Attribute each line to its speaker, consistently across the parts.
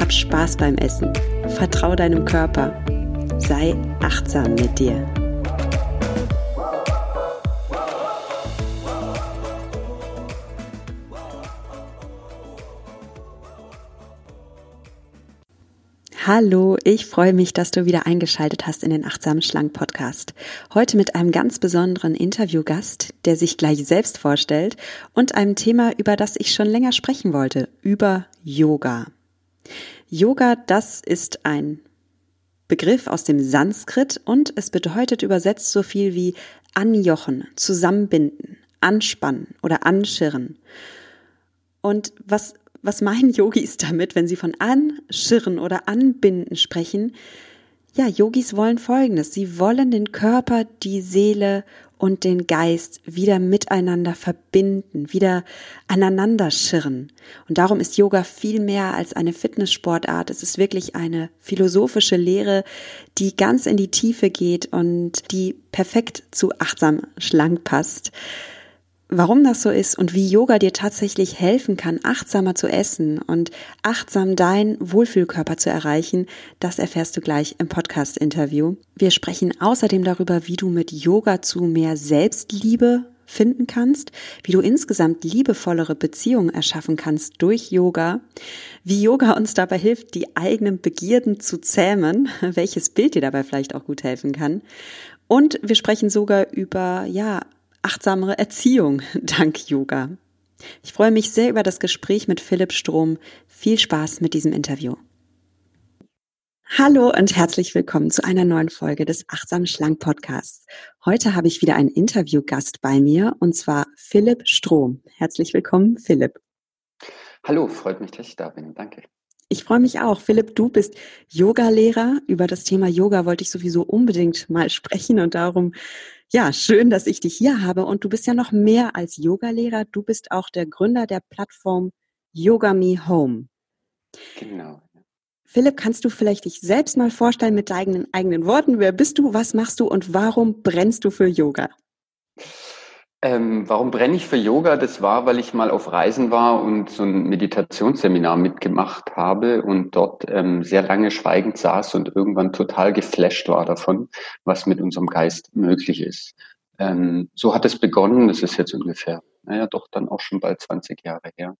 Speaker 1: Hab Spaß beim Essen, vertrau deinem Körper, sei achtsam mit dir. Hallo, ich freue mich, dass du wieder eingeschaltet hast in den Achtsamen Schlank Podcast. Heute mit einem ganz besonderen Interviewgast, der sich gleich selbst vorstellt und einem Thema, über das ich schon länger sprechen wollte, über Yoga. Yoga, das ist ein Begriff aus dem Sanskrit und es bedeutet übersetzt so viel wie anjochen, zusammenbinden, anspannen oder anschirren. Und was was meinen Yogis damit, wenn sie von anschirren oder anbinden sprechen? Ja, Yogis wollen Folgendes. Sie wollen den Körper, die Seele und den Geist wieder miteinander verbinden, wieder aneinander schirren. Und darum ist Yoga viel mehr als eine Fitnesssportart. Es ist wirklich eine philosophische Lehre, die ganz in die Tiefe geht und die perfekt zu achtsam schlank passt. Warum das so ist und wie Yoga dir tatsächlich helfen kann, achtsamer zu essen und achtsam deinen Wohlfühlkörper zu erreichen, das erfährst du gleich im Podcast-Interview. Wir sprechen außerdem darüber, wie du mit Yoga zu mehr Selbstliebe finden kannst, wie du insgesamt liebevollere Beziehungen erschaffen kannst durch Yoga, wie Yoga uns dabei hilft, die eigenen Begierden zu zähmen, welches Bild dir dabei vielleicht auch gut helfen kann. Und wir sprechen sogar über, ja, achtsamere Erziehung dank Yoga. Ich freue mich sehr über das Gespräch mit Philipp Strom. Viel Spaß mit diesem Interview. Hallo und herzlich willkommen zu einer neuen Folge des Achtsam Schlank Podcasts. Heute habe ich wieder einen Interviewgast bei mir und zwar Philipp Strom. Herzlich willkommen, Philipp.
Speaker 2: Hallo, freut mich, dass ich da bin. Danke.
Speaker 1: Ich freue mich auch. Philipp, du bist Yogalehrer. Über das Thema Yoga wollte ich sowieso unbedingt mal sprechen und darum ja, schön, dass ich dich hier habe. Und du bist ja noch mehr als Yogalehrer. Du bist auch der Gründer der Plattform Yoga Me Home.
Speaker 2: Genau.
Speaker 1: Philipp, kannst du vielleicht dich selbst mal vorstellen mit deinen eigenen Worten? Wer bist du? Was machst du? Und warum brennst du für Yoga?
Speaker 2: Ähm, warum brenne ich für Yoga? Das war, weil ich mal auf Reisen war und so ein Meditationsseminar mitgemacht habe und dort ähm, sehr lange schweigend saß und irgendwann total geflasht war davon, was mit unserem Geist möglich ist. Ähm, so hat es begonnen. Das ist jetzt ungefähr, naja, doch dann auch schon bald 20 Jahre her.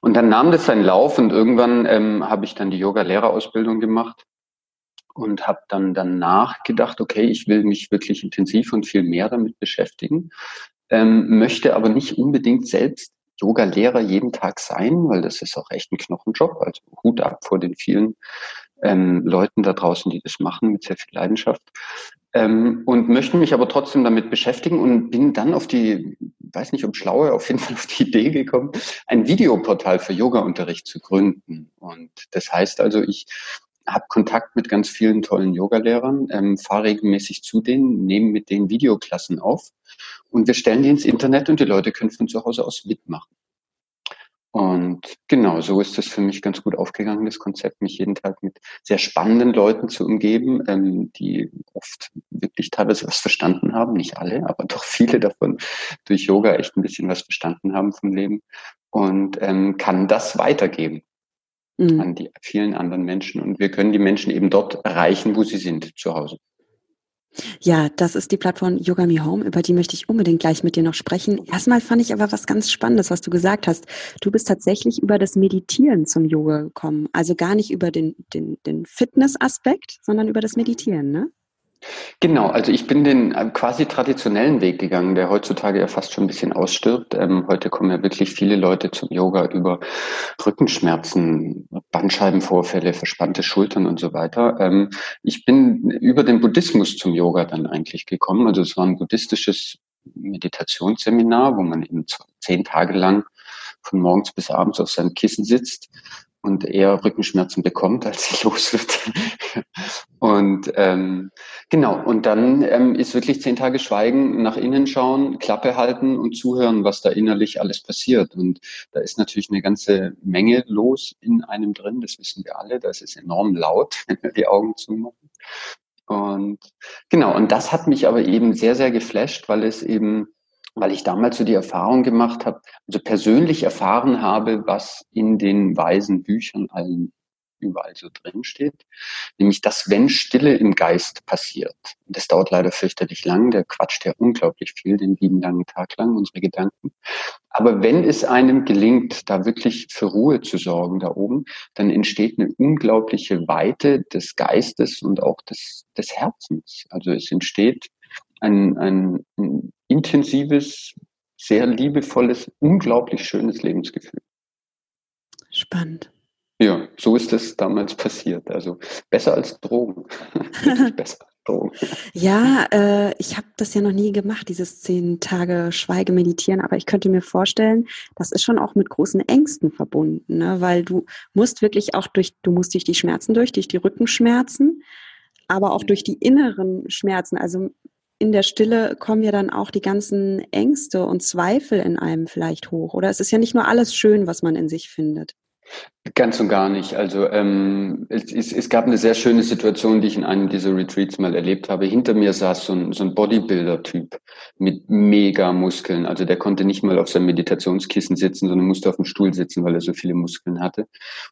Speaker 2: Und dann nahm das seinen Lauf und irgendwann ähm, habe ich dann die Yoga-Lehrerausbildung gemacht und habe dann danach gedacht, okay, ich will mich wirklich intensiv und viel mehr damit beschäftigen ähm, möchte aber nicht unbedingt selbst Yoga-Lehrer jeden Tag sein, weil das ist auch echt ein Knochenjob. Also Hut ab vor den vielen ähm, Leuten da draußen, die das machen mit sehr viel Leidenschaft. Ähm, und möchte mich aber trotzdem damit beschäftigen und bin dann auf die, weiß nicht ob schlaue, auf jeden Fall auf die Idee gekommen, ein Videoportal für Yoga-Unterricht zu gründen. Und das heißt also, ich habe Kontakt mit ganz vielen tollen Yogalehrern, ähm, fahre regelmäßig zu denen, nehme mit denen Videoklassen auf und wir stellen die ins Internet und die Leute können von zu Hause aus mitmachen. Und genau, so ist es für mich ganz gut aufgegangen, das Konzept, mich jeden Tag mit sehr spannenden Leuten zu umgeben, ähm, die oft wirklich teilweise was verstanden haben, nicht alle, aber doch viele davon durch Yoga echt ein bisschen was verstanden haben vom Leben und ähm, kann das weitergeben mhm. an die vielen anderen Menschen. Und wir können die Menschen eben dort erreichen, wo sie sind, zu Hause.
Speaker 1: Ja, das ist die Plattform Yoga Me Home, über die möchte ich unbedingt gleich mit dir noch sprechen. Erstmal fand ich aber was ganz Spannendes, was du gesagt hast. Du bist tatsächlich über das Meditieren zum Yoga gekommen. Also gar nicht über den, den, den Fitness-Aspekt, sondern über das Meditieren, ne?
Speaker 2: Genau, also ich bin den äh, quasi traditionellen Weg gegangen, der heutzutage ja fast schon ein bisschen ausstirbt. Ähm, heute kommen ja wirklich viele Leute zum Yoga über Rückenschmerzen, Bandscheibenvorfälle, verspannte Schultern und so weiter. Ähm, ich bin über den Buddhismus zum Yoga dann eigentlich gekommen. Also es war ein buddhistisches Meditationsseminar, wo man eben zehn Tage lang von morgens bis abends auf seinem Kissen sitzt und eher Rückenschmerzen bekommt, als sie los wird. und ähm, genau, und dann ähm, ist wirklich zehn Tage Schweigen, nach innen schauen, Klappe halten und zuhören, was da innerlich alles passiert. Und da ist natürlich eine ganze Menge los in einem drin, das wissen wir alle. Das ist enorm laut, wenn wir die Augen zumachen. Und genau, und das hat mich aber eben sehr, sehr geflasht, weil es eben weil ich damals so die Erfahrung gemacht habe, also persönlich erfahren habe, was in den weisen Büchern allen überall so drin steht, nämlich dass wenn Stille im Geist passiert, das dauert leider fürchterlich lang, der quatscht ja unglaublich viel, den lieben langen Tag lang, unsere Gedanken, aber wenn es einem gelingt, da wirklich für Ruhe zu sorgen da oben, dann entsteht eine unglaubliche Weite des Geistes und auch des, des Herzens. Also es entsteht ein, ein, ein intensives, sehr liebevolles, unglaublich schönes Lebensgefühl.
Speaker 1: Spannend.
Speaker 2: Ja, so ist es damals passiert. Also besser als Drogen. besser als Drogen.
Speaker 1: Ja, äh, ich habe das ja noch nie gemacht, dieses zehn Tage Schweigemeditieren, aber ich könnte mir vorstellen, das ist schon auch mit großen Ängsten verbunden, ne? weil du musst wirklich auch durch, du musst durch die Schmerzen durch, durch die Rückenschmerzen, aber auch durch die inneren Schmerzen. Also in der Stille kommen ja dann auch die ganzen Ängste und Zweifel in einem vielleicht hoch. Oder es ist ja nicht nur alles schön, was man in sich findet.
Speaker 2: Ganz und gar nicht. Also ähm, es, es, es gab eine sehr schöne Situation, die ich in einem dieser Retreats mal erlebt habe. Hinter mir saß so ein, so ein Bodybuilder-Typ mit mega Muskeln. Also der konnte nicht mal auf seinem Meditationskissen sitzen, sondern musste auf dem Stuhl sitzen, weil er so viele Muskeln hatte.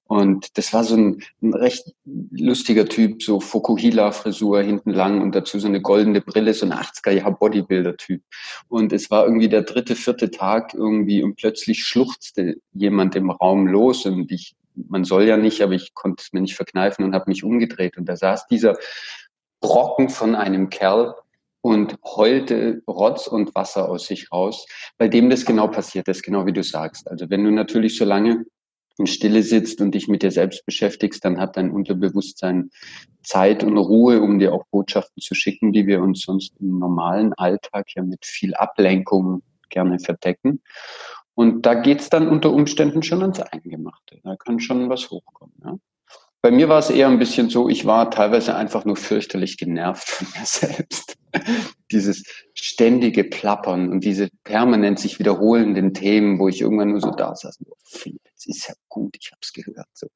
Speaker 2: Und das war so ein, ein recht lustiger Typ, so Fokuhila-Frisur hinten lang und dazu so eine goldene Brille, so ein 80er-Jahr-Bodybuilder-Typ. Und es war irgendwie der dritte, vierte Tag irgendwie und plötzlich schluchzte jemand im Raum los und ich, man soll ja nicht, aber ich konnte es mir nicht verkneifen und habe mich umgedreht. Und da saß dieser Brocken von einem Kerl und heulte Rotz und Wasser aus sich raus, bei dem das genau passiert ist, genau wie du sagst. Also wenn du natürlich so lange in Stille sitzt und dich mit dir selbst beschäftigst, dann hat dein Unterbewusstsein Zeit und Ruhe, um dir auch Botschaften zu schicken, die wir uns sonst im normalen Alltag ja mit viel Ablenkung gerne verdecken. Und da geht's dann unter Umständen schon ans Eingemachte. Da kann schon was hochkommen. Ja. Bei mir war es eher ein bisschen so, ich war teilweise einfach nur fürchterlich genervt von mir selbst. Dieses ständige Plappern und diese permanent sich wiederholenden Themen, wo ich irgendwann nur so da saß, oh, Philipp, es ist ja gut, ich habe es gehört. So.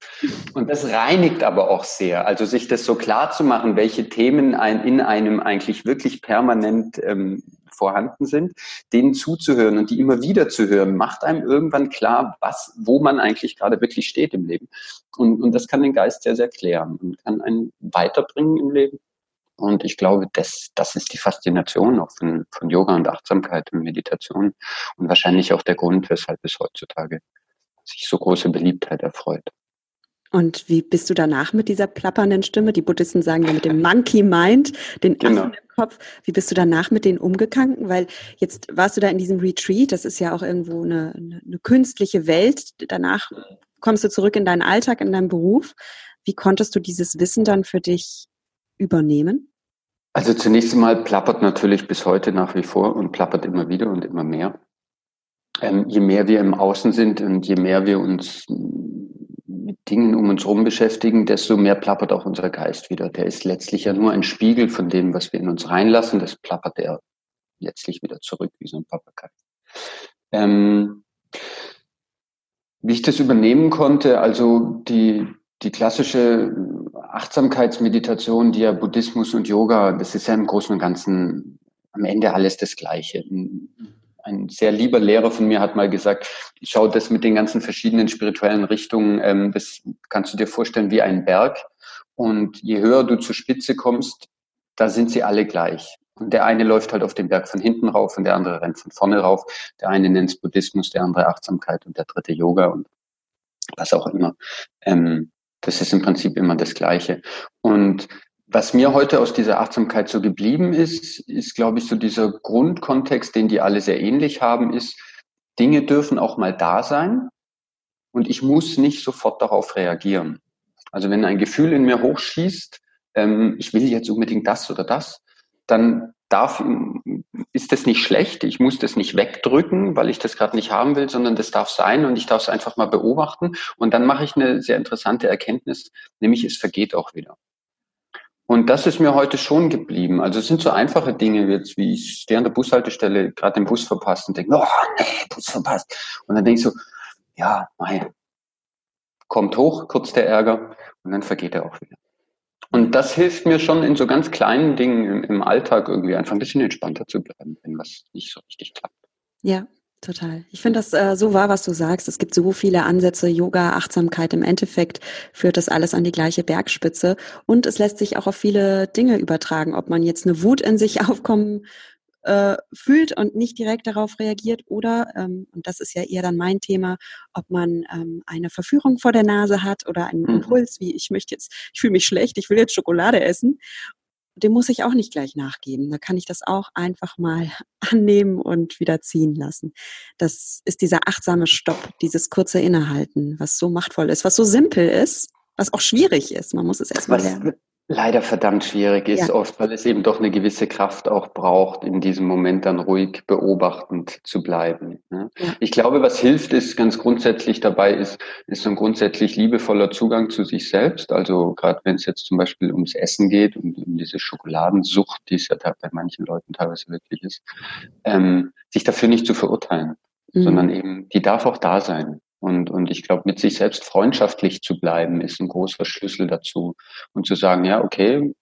Speaker 2: Und das reinigt aber auch sehr. Also sich das so klar zu machen, welche Themen ein, in einem eigentlich wirklich permanent ähm, vorhanden sind, denen zuzuhören und die immer wieder zu hören, macht einem irgendwann klar, was, wo man eigentlich gerade wirklich steht im Leben. Und, und das kann den Geist sehr, sehr klären und kann einen weiterbringen im Leben. Und ich glaube, das, das ist die Faszination auch von, von Yoga und Achtsamkeit und Meditation und wahrscheinlich auch der Grund, weshalb es heutzutage sich so große Beliebtheit erfreut.
Speaker 1: Und wie bist du danach mit dieser plappernden Stimme? Die Buddhisten sagen ja mit dem Monkey Mind, den genau. Affen im Kopf. Wie bist du danach mit denen umgegangen? Weil jetzt warst du da in diesem Retreat, das ist ja auch irgendwo eine, eine, eine künstliche Welt. Danach kommst du zurück in deinen Alltag, in deinen Beruf. Wie konntest du dieses Wissen dann für dich übernehmen?
Speaker 2: Also zunächst einmal plappert natürlich bis heute nach wie vor und plappert immer wieder und immer mehr. Ähm, je mehr wir im Außen sind und je mehr wir uns mit Dingen um uns herum beschäftigen, desto mehr plappert auch unser Geist wieder. Der ist letztlich ja nur ein Spiegel von dem, was wir in uns reinlassen. Das plappert er letztlich wieder zurück, wie so ein Papagei. Ähm, wie ich das übernehmen konnte, also die, die klassische Achtsamkeitsmeditation, die ja Buddhismus und Yoga, das ist ja im Großen und Ganzen am Ende alles das Gleiche sehr lieber Lehrer von mir hat mal gesagt, schau das mit den ganzen verschiedenen spirituellen Richtungen, ähm, das kannst du dir vorstellen wie ein Berg. Und je höher du zur Spitze kommst, da sind sie alle gleich. Und der eine läuft halt auf den Berg von hinten rauf und der andere rennt von vorne rauf. Der eine nennt es Buddhismus, der andere Achtsamkeit und der dritte Yoga und was auch immer. Ähm, das ist im Prinzip immer das Gleiche. Und was mir heute aus dieser Achtsamkeit so geblieben ist, ist, glaube ich, so dieser Grundkontext, den die alle sehr ähnlich haben, ist, Dinge dürfen auch mal da sein und ich muss nicht sofort darauf reagieren. Also wenn ein Gefühl in mir hochschießt, ähm, ich will jetzt unbedingt das oder das, dann darf, ist das nicht schlecht, ich muss das nicht wegdrücken, weil ich das gerade nicht haben will, sondern das darf sein und ich darf es einfach mal beobachten. Und dann mache ich eine sehr interessante Erkenntnis, nämlich es vergeht auch wieder. Und das ist mir heute schon geblieben. Also es sind so einfache Dinge jetzt, wie ich stehe an der Bushaltestelle, gerade den Bus verpasst und denke, oh nee, Bus verpasst. Und dann denke ich so, ja, mei, kommt hoch, kurz der Ärger und dann vergeht er auch wieder. Und das hilft mir schon in so ganz kleinen Dingen im, im Alltag irgendwie einfach ein bisschen entspannter zu bleiben, wenn was nicht so richtig klappt.
Speaker 1: Ja, Total. Ich finde das äh, so wahr, was du sagst. Es gibt so viele Ansätze, Yoga, Achtsamkeit. Im Endeffekt führt das alles an die gleiche Bergspitze. Und es lässt sich auch auf viele Dinge übertragen. Ob man jetzt eine Wut in sich aufkommen äh, fühlt und nicht direkt darauf reagiert oder, ähm, und das ist ja eher dann mein Thema, ob man ähm, eine Verführung vor der Nase hat oder einen mhm. Impuls, wie ich möchte jetzt, ich fühle mich schlecht, ich will jetzt Schokolade essen dem muss ich auch nicht gleich nachgeben. Da kann ich das auch einfach mal annehmen und wieder ziehen lassen. Das ist dieser achtsame Stopp, dieses kurze Innehalten, was so machtvoll ist, was so simpel ist, was auch schwierig ist. Man muss es erstmal lernen
Speaker 2: leider verdammt schwierig ist, ja. oft, weil es eben doch eine gewisse Kraft auch braucht, in diesem Moment dann ruhig beobachtend zu bleiben. Ne? Ja. Ich glaube, was hilft, ist ganz grundsätzlich dabei, ist, ist so ein grundsätzlich liebevoller Zugang zu sich selbst. Also gerade wenn es jetzt zum Beispiel ums Essen geht und um diese Schokoladensucht, die es ja bei manchen Leuten teilweise wirklich ist, ähm, sich dafür nicht zu verurteilen, mhm. sondern eben, die darf auch da sein. Und, und ich glaube, mit sich selbst freundschaftlich zu bleiben, ist ein großer Schlüssel dazu. Und zu sagen, ja, okay,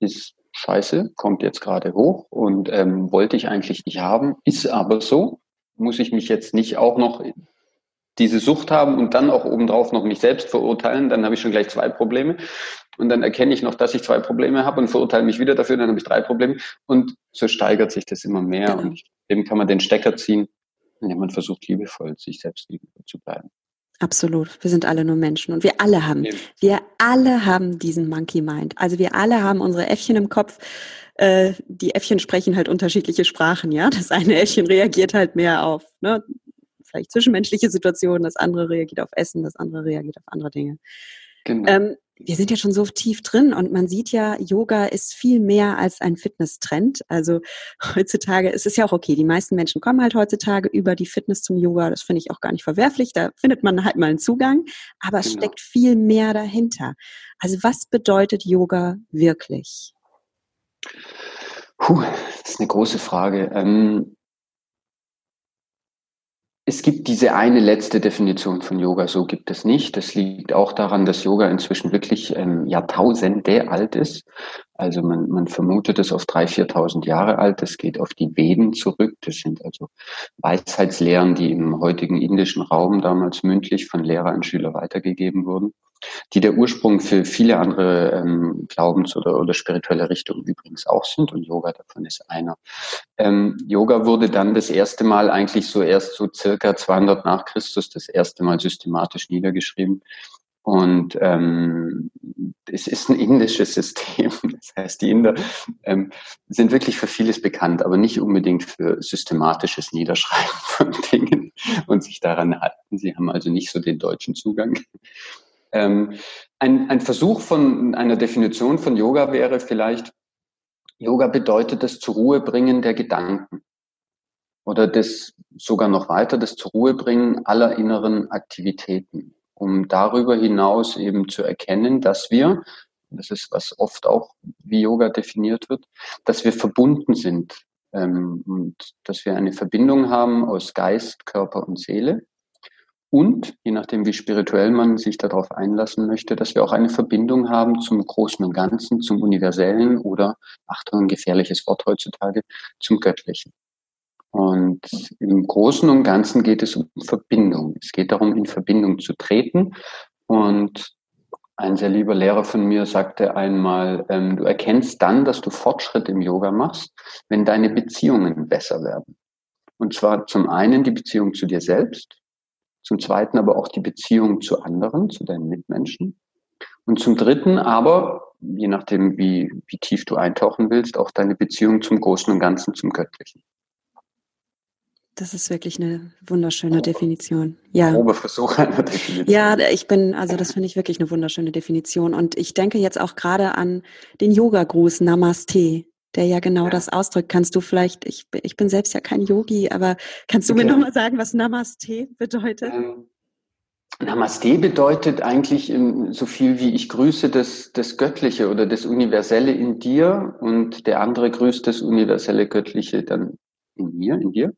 Speaker 2: ist scheiße, kommt jetzt gerade hoch und ähm, wollte ich eigentlich nicht haben, ist aber so. Muss ich mich jetzt nicht auch noch diese Sucht haben und dann auch obendrauf noch mich selbst verurteilen, dann habe ich schon gleich zwei Probleme. Und dann erkenne ich noch, dass ich zwei Probleme habe und verurteile mich wieder dafür, dann habe ich drei Probleme. Und so steigert sich das immer mehr. Genau. Und eben kann man den Stecker ziehen indem man versucht, liebevoll sich selbst gegenüber zu bleiben.
Speaker 1: Absolut. Wir sind alle nur Menschen und wir alle haben, Eben. wir alle haben diesen Monkey Mind. Also wir alle haben unsere Äffchen im Kopf. Äh, die Äffchen sprechen halt unterschiedliche Sprachen, ja. Das eine Äffchen reagiert halt mehr auf, ne, vielleicht zwischenmenschliche Situationen, das andere reagiert auf Essen, das andere reagiert auf andere Dinge. Genau. Ähm, wir sind ja schon so tief drin und man sieht ja, Yoga ist viel mehr als ein Fitnesstrend. Also heutzutage ist es ja auch okay. Die meisten Menschen kommen halt heutzutage über die Fitness zum Yoga. Das finde ich auch gar nicht verwerflich. Da findet man halt mal einen Zugang. Aber es genau. steckt viel mehr dahinter. Also was bedeutet Yoga wirklich?
Speaker 2: Puh, das ist eine große Frage. Ähm, es gibt diese eine letzte Definition von Yoga, so gibt es nicht. Das liegt auch daran, dass Yoga inzwischen wirklich ähm, Jahrtausende alt ist. Also man, man vermutet es auf 3.000, 4.000 Jahre alt. Das geht auf die Veden zurück. Das sind also Weisheitslehren, die im heutigen indischen Raum damals mündlich von Lehrer an Schüler weitergegeben wurden die der Ursprung für viele andere ähm, Glaubens- oder, oder spirituelle Richtungen übrigens auch sind und Yoga davon ist einer. Ähm, Yoga wurde dann das erste Mal eigentlich so erst so circa 200 nach Christus das erste Mal systematisch niedergeschrieben. Und ähm, es ist ein indisches System. Das heißt, die Inder ähm, sind wirklich für vieles bekannt, aber nicht unbedingt für systematisches Niederschreiben von Dingen und sich daran halten. Sie haben also nicht so den deutschen Zugang. Ähm, ein, ein Versuch von einer Definition von Yoga wäre vielleicht, Yoga bedeutet das zur bringen der Gedanken oder das sogar noch weiter, das zur bringen aller inneren Aktivitäten, um darüber hinaus eben zu erkennen, dass wir, das ist was oft auch wie Yoga definiert wird, dass wir verbunden sind ähm, und dass wir eine Verbindung haben aus Geist, Körper und Seele und, je nachdem, wie spirituell man sich darauf einlassen möchte, dass wir auch eine Verbindung haben zum Großen und Ganzen, zum Universellen oder, Achtung, ein gefährliches Wort heutzutage, zum Göttlichen. Und im Großen und Ganzen geht es um Verbindung. Es geht darum, in Verbindung zu treten. Und ein sehr lieber Lehrer von mir sagte einmal, ähm, du erkennst dann, dass du Fortschritt im Yoga machst, wenn deine Beziehungen besser werden. Und zwar zum einen die Beziehung zu dir selbst, zum Zweiten aber auch die Beziehung zu anderen, zu deinen Mitmenschen. Und zum Dritten aber, je nachdem, wie, wie tief du eintauchen willst, auch deine Beziehung zum Großen und Ganzen, zum Göttlichen.
Speaker 1: Das ist wirklich eine wunderschöne oh, Definition. Ja.
Speaker 2: Grobe Versuch einer Definition.
Speaker 1: Ja, ich bin, also das finde ich wirklich eine wunderschöne Definition. Und ich denke jetzt auch gerade an den Yoga-Gruß Namaste. der ja genau ja. das ausdrückt. Kannst du vielleicht, ich, ich bin selbst ja kein Yogi, aber kannst du okay. mir nochmal sagen, was Namaste bedeutet? Ähm,
Speaker 2: Namaste bedeutet eigentlich so viel wie ich grüße das, das Göttliche oder das Universelle in dir und der andere grüßt das universelle Göttliche dann in mir, in dir.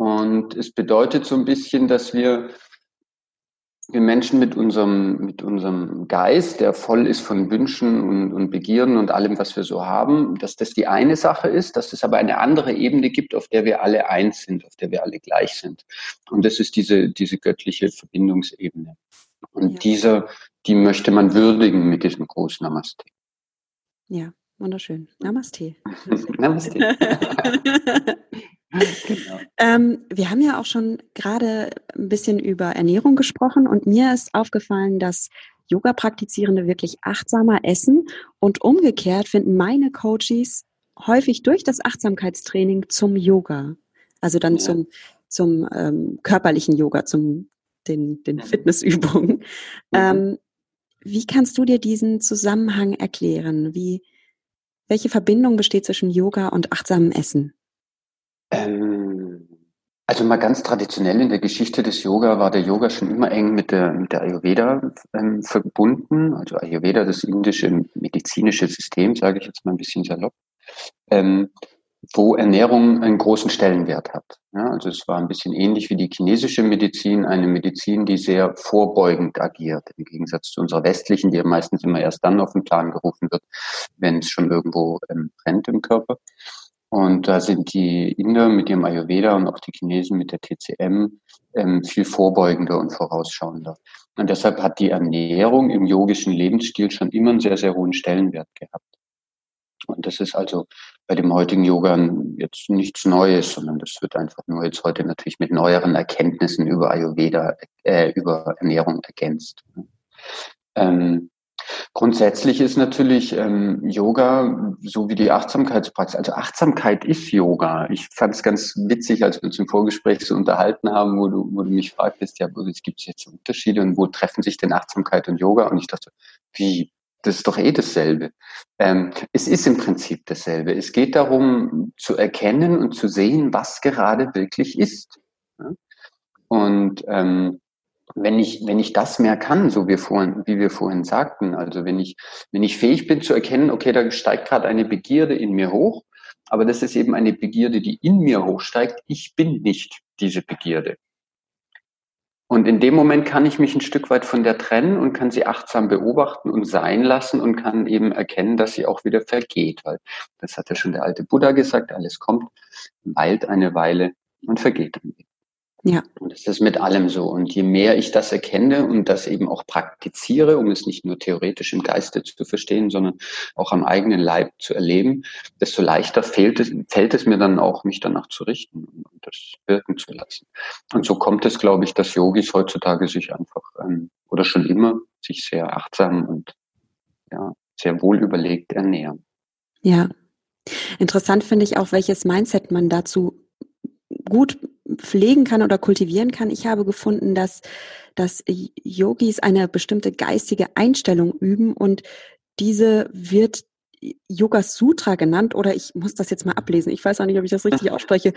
Speaker 2: Und es bedeutet so ein bisschen, dass wir wir Menschen mit unserem, mit unserem Geist, der voll ist von Wünschen und, und Begierden und allem, was wir so haben, dass das die eine Sache ist, dass es aber eine andere Ebene gibt, auf der wir alle eins sind, auf der wir alle gleich sind. Und das ist diese, diese göttliche Verbindungsebene. Und ja. diese, die möchte man würdigen mit diesem großen Namaste.
Speaker 1: Ja, wunderschön. Namaste.
Speaker 2: Namaste.
Speaker 1: Genau. Ähm, wir haben ja auch schon gerade ein bisschen über Ernährung gesprochen und mir ist aufgefallen, dass Yoga-Praktizierende wirklich achtsamer essen und umgekehrt finden meine Coaches häufig durch das Achtsamkeitstraining zum Yoga, also dann ja. zum, zum ähm, körperlichen Yoga, zum den, den Fitnessübungen. Mhm. Ähm, wie kannst du dir diesen Zusammenhang erklären? Wie, welche Verbindung besteht zwischen Yoga und achtsamem Essen?
Speaker 2: Ähm, also mal ganz traditionell in der Geschichte des Yoga war der Yoga schon immer eng mit der, mit der Ayurveda ähm, verbunden. Also Ayurveda, das indische medizinische System, sage ich jetzt mal ein bisschen salopp, ähm, wo Ernährung einen großen Stellenwert hat. Ja, also es war ein bisschen ähnlich wie die chinesische Medizin, eine Medizin, die sehr vorbeugend agiert, im Gegensatz zu unserer westlichen, die ja meistens immer erst dann auf den Plan gerufen wird, wenn es schon irgendwo ähm, brennt im Körper. Und da sind die Inder mit ihrem Ayurveda und auch die Chinesen mit der TCM ähm, viel vorbeugender und vorausschauender. Und deshalb hat die Ernährung im yogischen Lebensstil schon immer einen sehr, sehr hohen Stellenwert gehabt. Und das ist also bei dem heutigen Yoga jetzt nichts Neues, sondern das wird einfach nur jetzt heute natürlich mit neueren Erkenntnissen über Ayurveda, äh, über Ernährung ergänzt. Ähm, Grundsätzlich ist natürlich ähm, Yoga so wie die Achtsamkeitspraxis. Also Achtsamkeit ist Yoga. Ich fand es ganz witzig, als wir uns im Vorgespräch so unterhalten haben, wo du, wo du mich fragtest, ja, es gibt jetzt Unterschiede und wo treffen sich denn Achtsamkeit und Yoga? Und ich dachte, wie? Das ist doch eh dasselbe. Ähm, es ist im Prinzip dasselbe. Es geht darum, zu erkennen und zu sehen, was gerade wirklich ist. Und ähm, wenn ich, wenn ich das mehr kann, so wie, vorhin, wie wir vorhin sagten, also wenn ich, wenn ich fähig bin zu erkennen, okay, da steigt gerade eine Begierde in mir hoch, aber das ist eben eine Begierde, die in mir hochsteigt. Ich bin nicht diese Begierde. Und in dem Moment kann ich mich ein Stück weit von der trennen und kann sie achtsam beobachten und sein lassen und kann eben erkennen, dass sie auch wieder vergeht. Weil das hat ja schon der alte Buddha gesagt, alles kommt, weilt eine Weile und vergeht dann wieder. Ja. Und das ist mit allem so. Und je mehr ich das erkenne und das eben auch praktiziere, um es nicht nur theoretisch im Geiste zu verstehen, sondern auch am eigenen Leib zu erleben, desto leichter fällt es, fällt es mir dann auch, mich danach zu richten und das wirken zu lassen. Und so kommt es, glaube ich, dass Yogis heutzutage sich einfach, ähm, oder schon immer, sich sehr achtsam und ja, sehr wohl überlegt ernähren.
Speaker 1: Ja. Interessant finde ich auch, welches Mindset man dazu gut pflegen kann oder kultivieren kann. Ich habe gefunden, dass, dass Yogis eine bestimmte geistige Einstellung üben und diese wird Yoga Sutra genannt oder ich muss das jetzt mal ablesen. Ich weiß auch nicht, ob ich das richtig ausspreche.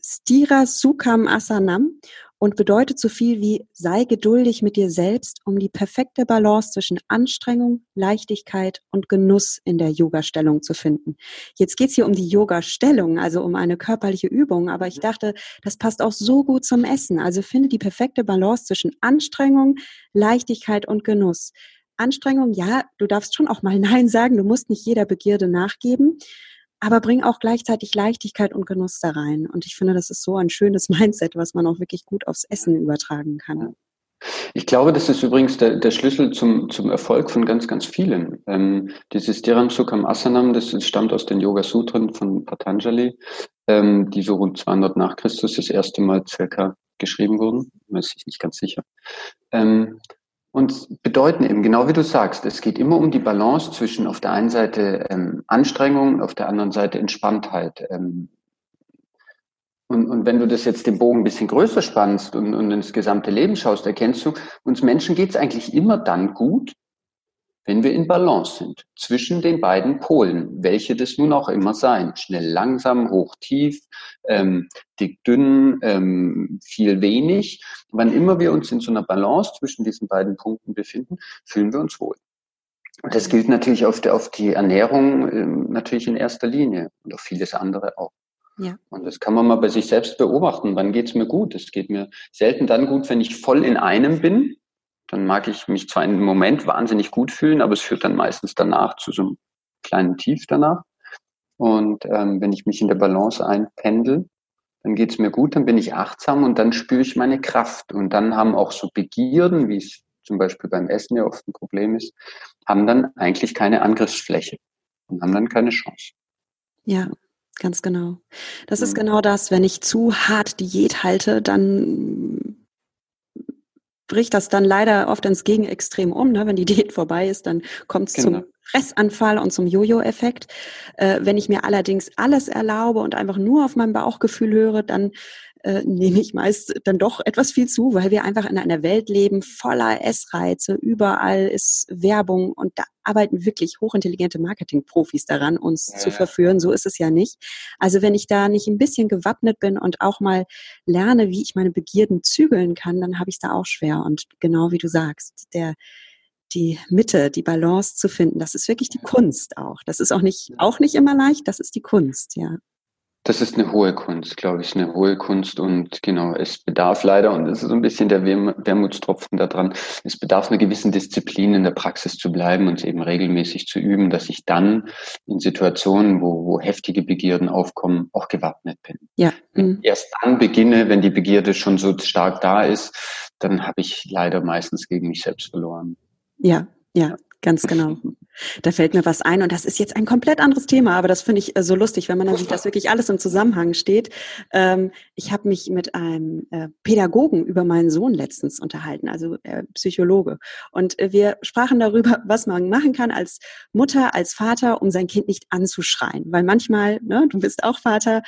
Speaker 1: Stira Sukham Asanam und bedeutet so viel wie sei geduldig mit dir selbst, um die perfekte Balance zwischen Anstrengung, Leichtigkeit und Genuss in der Yoga-Stellung zu finden. Jetzt geht's hier um die Yoga-Stellung, also um eine körperliche Übung, aber ich dachte, das passt auch so gut zum Essen. Also finde die perfekte Balance zwischen Anstrengung, Leichtigkeit und Genuss. Anstrengung, ja, du darfst schon auch mal Nein sagen, du musst nicht jeder Begierde nachgeben aber bring auch gleichzeitig Leichtigkeit und Genuss da rein. Und ich finde, das ist so ein schönes Mindset, was man auch wirklich gut aufs Essen übertragen kann.
Speaker 2: Ich glaube, das ist übrigens der, der Schlüssel zum, zum Erfolg von ganz, ganz vielen. Ähm, dieses Dhiram Sukham Asanam, das stammt aus den Yoga Sutren von Patanjali, ähm, die so rund 200 nach Christus das erste Mal circa geschrieben wurden. Weiß ich nicht ganz sicher. Ähm, und bedeuten eben, genau wie du sagst, es geht immer um die Balance zwischen auf der einen Seite ähm, Anstrengung, auf der anderen Seite Entspanntheit. Ähm, und, und wenn du das jetzt den Bogen ein bisschen größer spannst und, und ins gesamte Leben schaust, erkennst du, uns Menschen geht es eigentlich immer dann gut, wenn wir in Balance sind zwischen den beiden Polen, welche das nun auch immer sein, schnell, langsam, hoch, tief, ähm, dick, dünn, ähm, viel, wenig. Wann immer wir uns in so einer Balance zwischen diesen beiden Punkten befinden, fühlen wir uns wohl. Und das gilt natürlich auf, die, auf die Ernährung ähm, natürlich in erster Linie und auf vieles andere auch. Ja. Und das kann man mal bei sich selbst beobachten. Wann geht's mir gut? Es geht mir selten dann gut, wenn ich voll in einem bin. Dann mag ich mich zwar im Moment wahnsinnig gut fühlen, aber es führt dann meistens danach zu so einem kleinen Tief danach. Und ähm, wenn ich mich in der Balance einpendel, dann geht's mir gut, dann bin ich achtsam und dann spüre ich meine Kraft. Und dann haben auch so Begierden, wie es zum Beispiel beim Essen ja oft ein Problem ist, haben dann eigentlich keine Angriffsfläche und haben dann keine Chance.
Speaker 1: Ja, ganz genau. Das ist mhm. genau das. Wenn ich zu hart Diät halte, dann bricht das dann leider oft ins Gegenextrem um. Ne? Wenn die Diät vorbei ist, dann kommt es genau. zum Fressanfall und zum Jojo-Effekt. Äh, wenn ich mir allerdings alles erlaube und einfach nur auf mein Bauchgefühl höre, dann äh, nehme ich meist dann doch etwas viel zu, weil wir einfach in einer Welt leben voller Essreize. Überall ist Werbung und da arbeiten wirklich hochintelligente Marketingprofis daran, uns ja. zu verführen. So ist es ja nicht. Also wenn ich da nicht ein bisschen gewappnet bin und auch mal lerne, wie ich meine Begierden zügeln kann, dann habe ich es da auch schwer. Und genau wie du sagst, der die Mitte, die Balance zu finden, das ist wirklich die Kunst auch. Das ist auch nicht, auch nicht immer leicht, das ist die Kunst, ja.
Speaker 2: Das ist eine hohe Kunst, glaube ich, eine hohe Kunst und genau, es bedarf leider, und das ist so ein bisschen der Wermutstropfen daran, es bedarf einer gewissen Disziplin in der Praxis zu bleiben und eben regelmäßig zu üben, dass ich dann in Situationen, wo, wo heftige Begierden aufkommen, auch gewappnet bin. Ja. Mhm. Erst dann beginne, wenn die Begierde schon so stark da ist, dann habe ich leider meistens gegen mich selbst verloren.
Speaker 1: Ja, ja, ganz genau. Da fällt mir was ein und das ist jetzt ein komplett anderes Thema, aber das finde ich äh, so lustig, wenn man dann sieht, dass wirklich alles im Zusammenhang steht. Ähm, ich habe mich mit einem äh, Pädagogen über meinen Sohn letztens unterhalten, also äh, Psychologe. Und wir sprachen darüber, was man machen kann als Mutter, als Vater, um sein Kind nicht anzuschreien. Weil manchmal, ne, du bist auch Vater,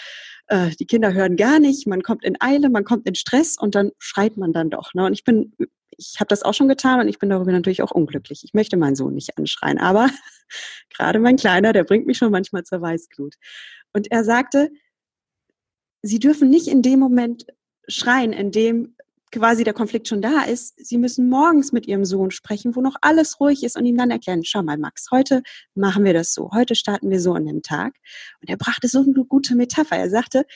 Speaker 1: die Kinder hören gar nicht, man kommt in Eile, man kommt in Stress und dann schreit man dann doch. Ne? Und ich bin ich habe das auch schon getan und ich bin darüber natürlich auch unglücklich. Ich möchte meinen Sohn nicht anschreien, aber gerade mein Kleiner, der bringt mich schon manchmal zur Weißglut. Und er sagte, Sie dürfen nicht in dem Moment schreien, in dem quasi der Konflikt schon da ist. Sie müssen morgens mit Ihrem Sohn sprechen, wo noch alles ruhig ist und ihm dann erklären, schau mal, Max, heute machen wir das so, heute starten wir so an dem Tag. Und er brachte so eine gute Metapher. Er sagte,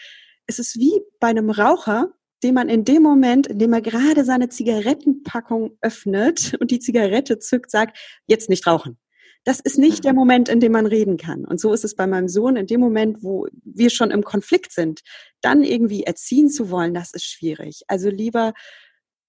Speaker 1: es ist wie bei einem Raucher, den man in dem Moment, in dem er gerade seine Zigarettenpackung öffnet und die Zigarette zückt, sagt, jetzt nicht rauchen. Das ist nicht der mhm. Moment, in dem man reden kann. Und so ist es bei meinem Sohn. In dem Moment, wo wir schon im Konflikt sind, dann irgendwie erziehen zu wollen, das ist schwierig. Also lieber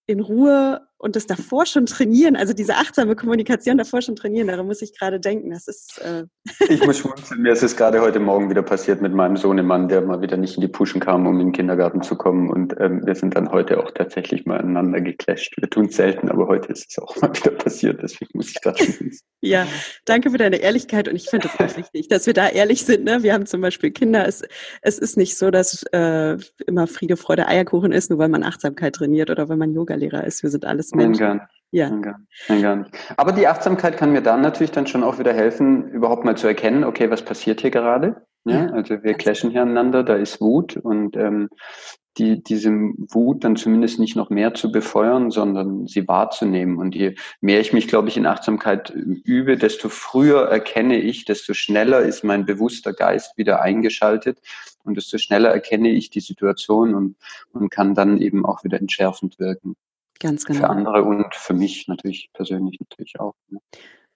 Speaker 1: in Ruhe und das davor schon trainieren, also diese achtsame Kommunikation davor schon trainieren, daran muss ich gerade denken. Das ist. Äh
Speaker 2: ich muss schmunzeln. Mir ist es gerade heute Morgen wieder passiert mit meinem Sohnemann, der mal wieder nicht in die Puschen kam, um in den Kindergarten zu kommen. Und ähm, wir sind dann heute auch tatsächlich mal aneinander geclasht. Wir tun es selten, aber heute ist es auch mal wieder passiert. Deswegen muss ich gerade schmunzeln.
Speaker 1: ja, danke für deine Ehrlichkeit und ich finde es auch wichtig, dass wir da ehrlich sind. Ne? Wir haben zum Beispiel Kinder. Es, es ist nicht so, dass äh, immer Friede, Freude, Eierkuchen ist, nur weil man Achtsamkeit trainiert oder weil man Yogalehrer ist. Wir sind alles Nein,
Speaker 2: ja. Nein, gar nicht. Aber die Achtsamkeit kann mir dann natürlich dann schon auch wieder helfen, überhaupt mal zu erkennen, okay, was passiert hier gerade? Ja, also wir clashen hier aneinander, da ist Wut und ähm, die, diese Wut dann zumindest nicht noch mehr zu befeuern, sondern sie wahrzunehmen. Und je mehr ich mich, glaube ich, in Achtsamkeit übe, desto früher erkenne ich, desto schneller ist mein bewusster Geist wieder eingeschaltet und desto schneller erkenne ich die Situation und, und kann dann eben auch wieder entschärfend wirken.
Speaker 1: Ganz genau.
Speaker 2: Für andere und für mich natürlich persönlich natürlich auch. Ne?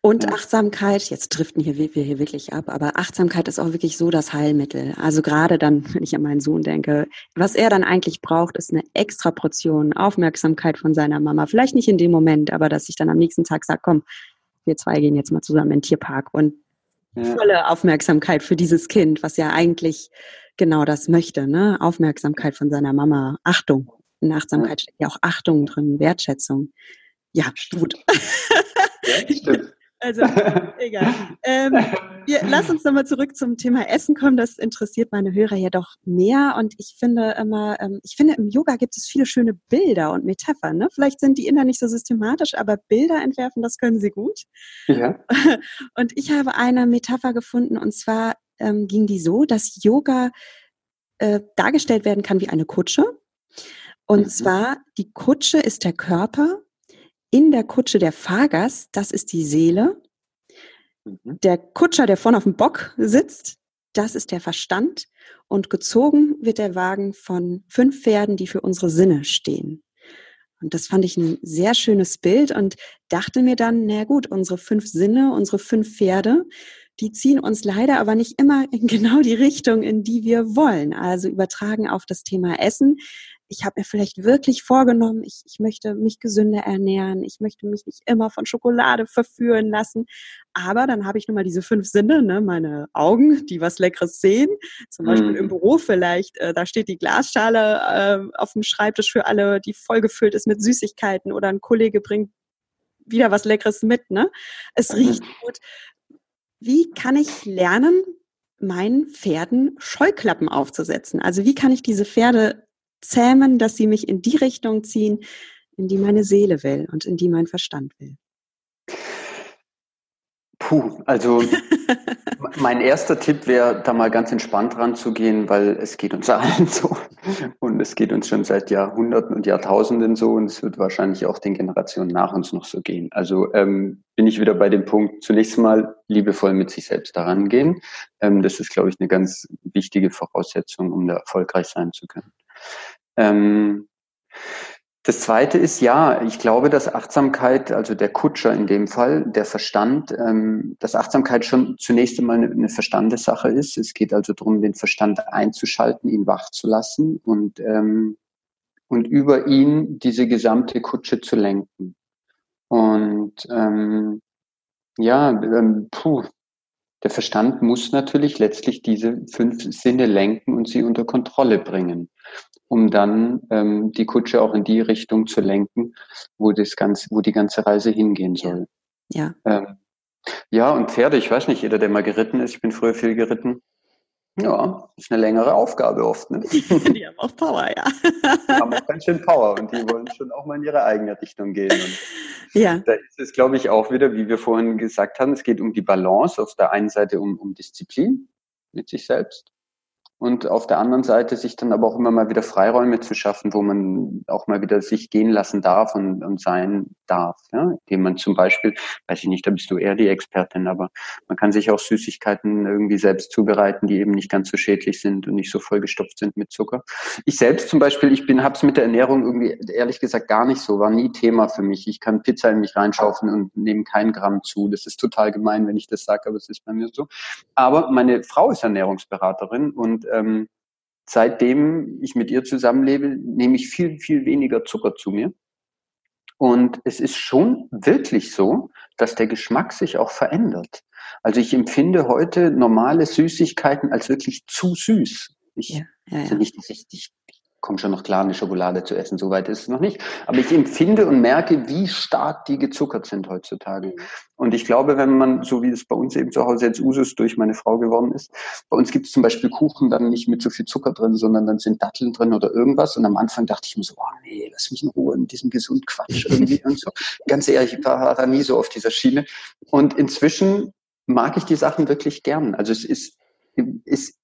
Speaker 1: Und ja. Achtsamkeit, jetzt driften hier, wir hier wirklich ab, aber Achtsamkeit ist auch wirklich so das Heilmittel. Also gerade dann, wenn ich an meinen Sohn denke, was er dann eigentlich braucht, ist eine extra Portion Aufmerksamkeit von seiner Mama. Vielleicht nicht in dem Moment, aber dass ich dann am nächsten Tag sage, komm, wir zwei gehen jetzt mal zusammen in den Tierpark und ja. volle Aufmerksamkeit für dieses Kind, was ja eigentlich genau das möchte, ne? Aufmerksamkeit von seiner Mama, Achtung. In Achtsamkeit steckt ja auch Achtung drin, Wertschätzung. Ja, gut. Ja, stimmt. Also, egal. Ähm, Ja, lass uns nochmal zurück zum Thema Essen kommen. Das interessiert meine Hörer ja doch mehr. Und ich finde immer, ähm, ich finde im Yoga gibt es viele schöne Bilder und Metaphern. Ne? Vielleicht sind die Inder nicht so systematisch, aber Bilder entwerfen, das können sie gut. Ja. Und ich habe eine Metapher gefunden und zwar ähm, ging die so, dass Yoga äh, dargestellt werden kann wie eine Kutsche. Und mhm. zwar, die Kutsche ist der Körper, in der Kutsche der Fahrgast, das ist die Seele. Mhm. Der Kutscher, der vorne auf dem Bock sitzt, das ist der Verstand. Und gezogen wird der Wagen von fünf Pferden, die für unsere Sinne stehen. Und das fand ich ein sehr schönes Bild und dachte mir dann, na gut, unsere fünf Sinne, unsere fünf Pferde, die ziehen uns leider aber nicht immer in genau die Richtung, in die wir wollen. Also übertragen auf das Thema Essen. Ich habe mir vielleicht wirklich vorgenommen, ich, ich möchte mich gesünder ernähren, ich möchte mich nicht immer von Schokolade verführen lassen. Aber dann habe ich nun mal diese fünf Sinne, ne, meine Augen, die was Leckeres sehen. Zum Beispiel im mhm. Büro vielleicht, äh, da steht die Glasschale äh, auf dem Schreibtisch für alle, die vollgefüllt ist mit Süßigkeiten oder ein Kollege bringt wieder was Leckeres mit. Ne? Es mhm. riecht gut. Wie kann ich lernen, meinen Pferden Scheuklappen aufzusetzen? Also wie kann ich diese Pferde zähmen, dass sie mich in die Richtung ziehen, in die meine Seele will und in die mein Verstand will?
Speaker 2: Puh, also mein erster Tipp wäre, da mal ganz entspannt ranzugehen, weil es geht uns allen so. Und es geht uns schon seit Jahrhunderten und Jahrtausenden so und es wird wahrscheinlich auch den Generationen nach uns noch so gehen. Also ähm, bin ich wieder bei dem Punkt, zunächst mal liebevoll mit sich selbst daran gehen. Ähm, das ist, glaube ich, eine ganz wichtige Voraussetzung, um da erfolgreich sein zu können. Ähm, das zweite ist ja, ich glaube, dass Achtsamkeit, also der Kutscher in dem Fall, der Verstand, ähm, dass Achtsamkeit schon zunächst einmal eine, Verstandessache ist. Es geht also darum, den Verstand einzuschalten, ihn wach zu lassen und, ähm, und über ihn diese gesamte Kutsche zu lenken. Und ähm, ja, ähm, puh, der Verstand muss natürlich letztlich diese fünf Sinne lenken und sie unter Kontrolle bringen um dann ähm, die Kutsche auch in die Richtung zu lenken, wo das ganze, wo die ganze Reise hingehen soll. Ja. Ähm, ja, und Pferde, ich weiß nicht, jeder, der mal geritten ist, ich bin früher viel geritten. Ja, ist eine längere Aufgabe oft. Ne? Die haben auch Power, ja. Die haben auch ganz schön Power und die wollen schon auch mal in ihre eigene Richtung gehen. Und ja. Da ist es, glaube ich, auch wieder, wie wir vorhin gesagt haben, es geht um die Balance. Auf der einen Seite um, um Disziplin mit sich selbst und auf der anderen Seite sich dann aber auch immer mal wieder Freiräume zu schaffen, wo man auch mal wieder sich gehen lassen darf und, und sein darf. Ja? Indem man zum Beispiel, weiß ich nicht, da bist du eher die Expertin, aber man kann sich auch Süßigkeiten irgendwie selbst zubereiten, die eben nicht ganz so schädlich sind und nicht so vollgestopft sind mit Zucker. Ich selbst zum Beispiel, ich bin, hab's mit der Ernährung irgendwie ehrlich gesagt gar nicht so, war nie Thema für mich. Ich kann Pizza in mich reinschaufeln und nehme kein Gramm zu. Das ist total gemein, wenn ich das sage, aber es ist bei mir so. Aber meine Frau ist Ernährungsberaterin und ähm, seitdem ich mit ihr zusammenlebe, nehme ich viel, viel weniger Zucker zu mir. Und es ist schon wirklich so, dass der Geschmack sich auch verändert. Also ich empfinde heute normale Süßigkeiten als wirklich zu süß. Ich, ja, ja, ja. Also nicht, dass ich, ich komme schon noch klar, eine Schokolade zu essen, soweit ist es noch nicht. Aber ich empfinde und merke, wie stark die gezuckert sind heutzutage. Mhm. Und ich glaube, wenn man, so wie es bei uns eben zu Hause jetzt Usus durch meine Frau geworden ist, bei uns gibt es zum Beispiel Kuchen dann nicht mit so viel Zucker drin, sondern dann sind Datteln drin oder irgendwas. Und am Anfang dachte ich mir so, oh nee, lass mich in Ruhe mit diesem gesund Quatsch irgendwie und so. Ganz ehrlich, ich war da nie so auf dieser Schiene. Und inzwischen mag ich die Sachen wirklich gern. Also es ist, ist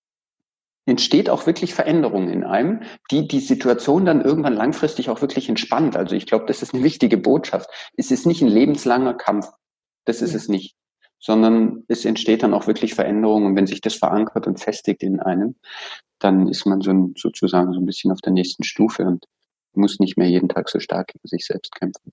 Speaker 2: entsteht auch wirklich Veränderung in einem, die die Situation dann irgendwann langfristig auch wirklich entspannt. Also ich glaube, das ist eine wichtige Botschaft. Es ist nicht ein lebenslanger Kampf. Das ist es nicht. Sondern es entsteht dann auch wirklich Veränderung. Und wenn sich das verankert und festigt in einem, dann ist man so ein, sozusagen so ein bisschen auf der nächsten Stufe und muss nicht mehr jeden Tag so stark gegen sich selbst kämpfen.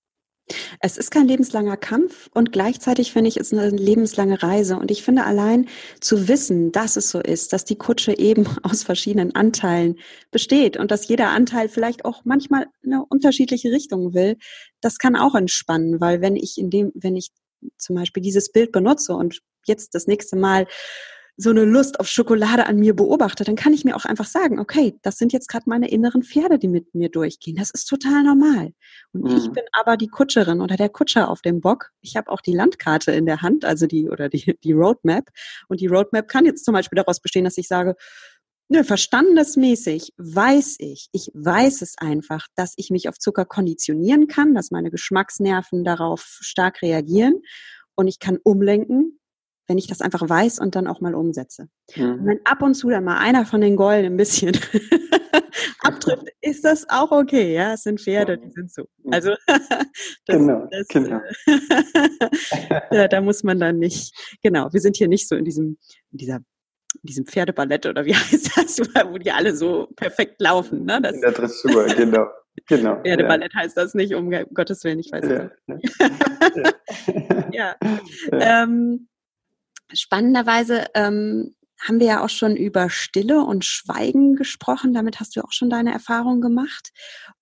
Speaker 1: Es ist kein lebenslanger Kampf und gleichzeitig finde ich es eine lebenslange Reise. Und ich finde allein zu wissen, dass es so ist, dass die Kutsche eben aus verschiedenen Anteilen besteht und dass jeder Anteil vielleicht auch manchmal eine unterschiedliche Richtung will, das kann auch entspannen, weil wenn ich in dem, wenn ich zum Beispiel dieses Bild benutze und jetzt das nächste Mal so eine Lust auf Schokolade an mir beobachte, dann kann ich mir auch einfach sagen, okay, das sind jetzt gerade meine inneren Pferde, die mit mir durchgehen. Das ist total normal. Und mhm. ich bin aber die Kutscherin oder der Kutscher auf dem Bock. Ich habe auch die Landkarte in der Hand, also die oder die, die Roadmap. Und die Roadmap kann jetzt zum Beispiel daraus bestehen, dass ich sage, Nö, verstandesmäßig weiß ich, ich weiß es einfach, dass ich mich auf Zucker konditionieren kann, dass meine Geschmacksnerven darauf stark reagieren und ich kann umlenken, wenn ich das einfach weiß und dann auch mal umsetze. Mhm. Und wenn ab und zu dann mal einer von den Gollen ein bisschen abtrifft, ist das auch okay, ja, es sind Pferde, die sind so. Mhm. Also das, genau, das, genau. ja, da muss man dann nicht, genau, wir sind hier nicht so in diesem, in dieser diesem Pferdeballett oder wie heißt das, wo die alle so perfekt laufen. Ne? Das
Speaker 2: In der Dressur, genau. genau
Speaker 1: Pferdeballett ja. heißt das nicht, um Gottes Willen, ich weiß ja. nicht. ja. ja. Ähm, spannenderweise ähm, haben wir ja auch schon über Stille und Schweigen gesprochen. Damit hast du auch schon deine Erfahrung gemacht.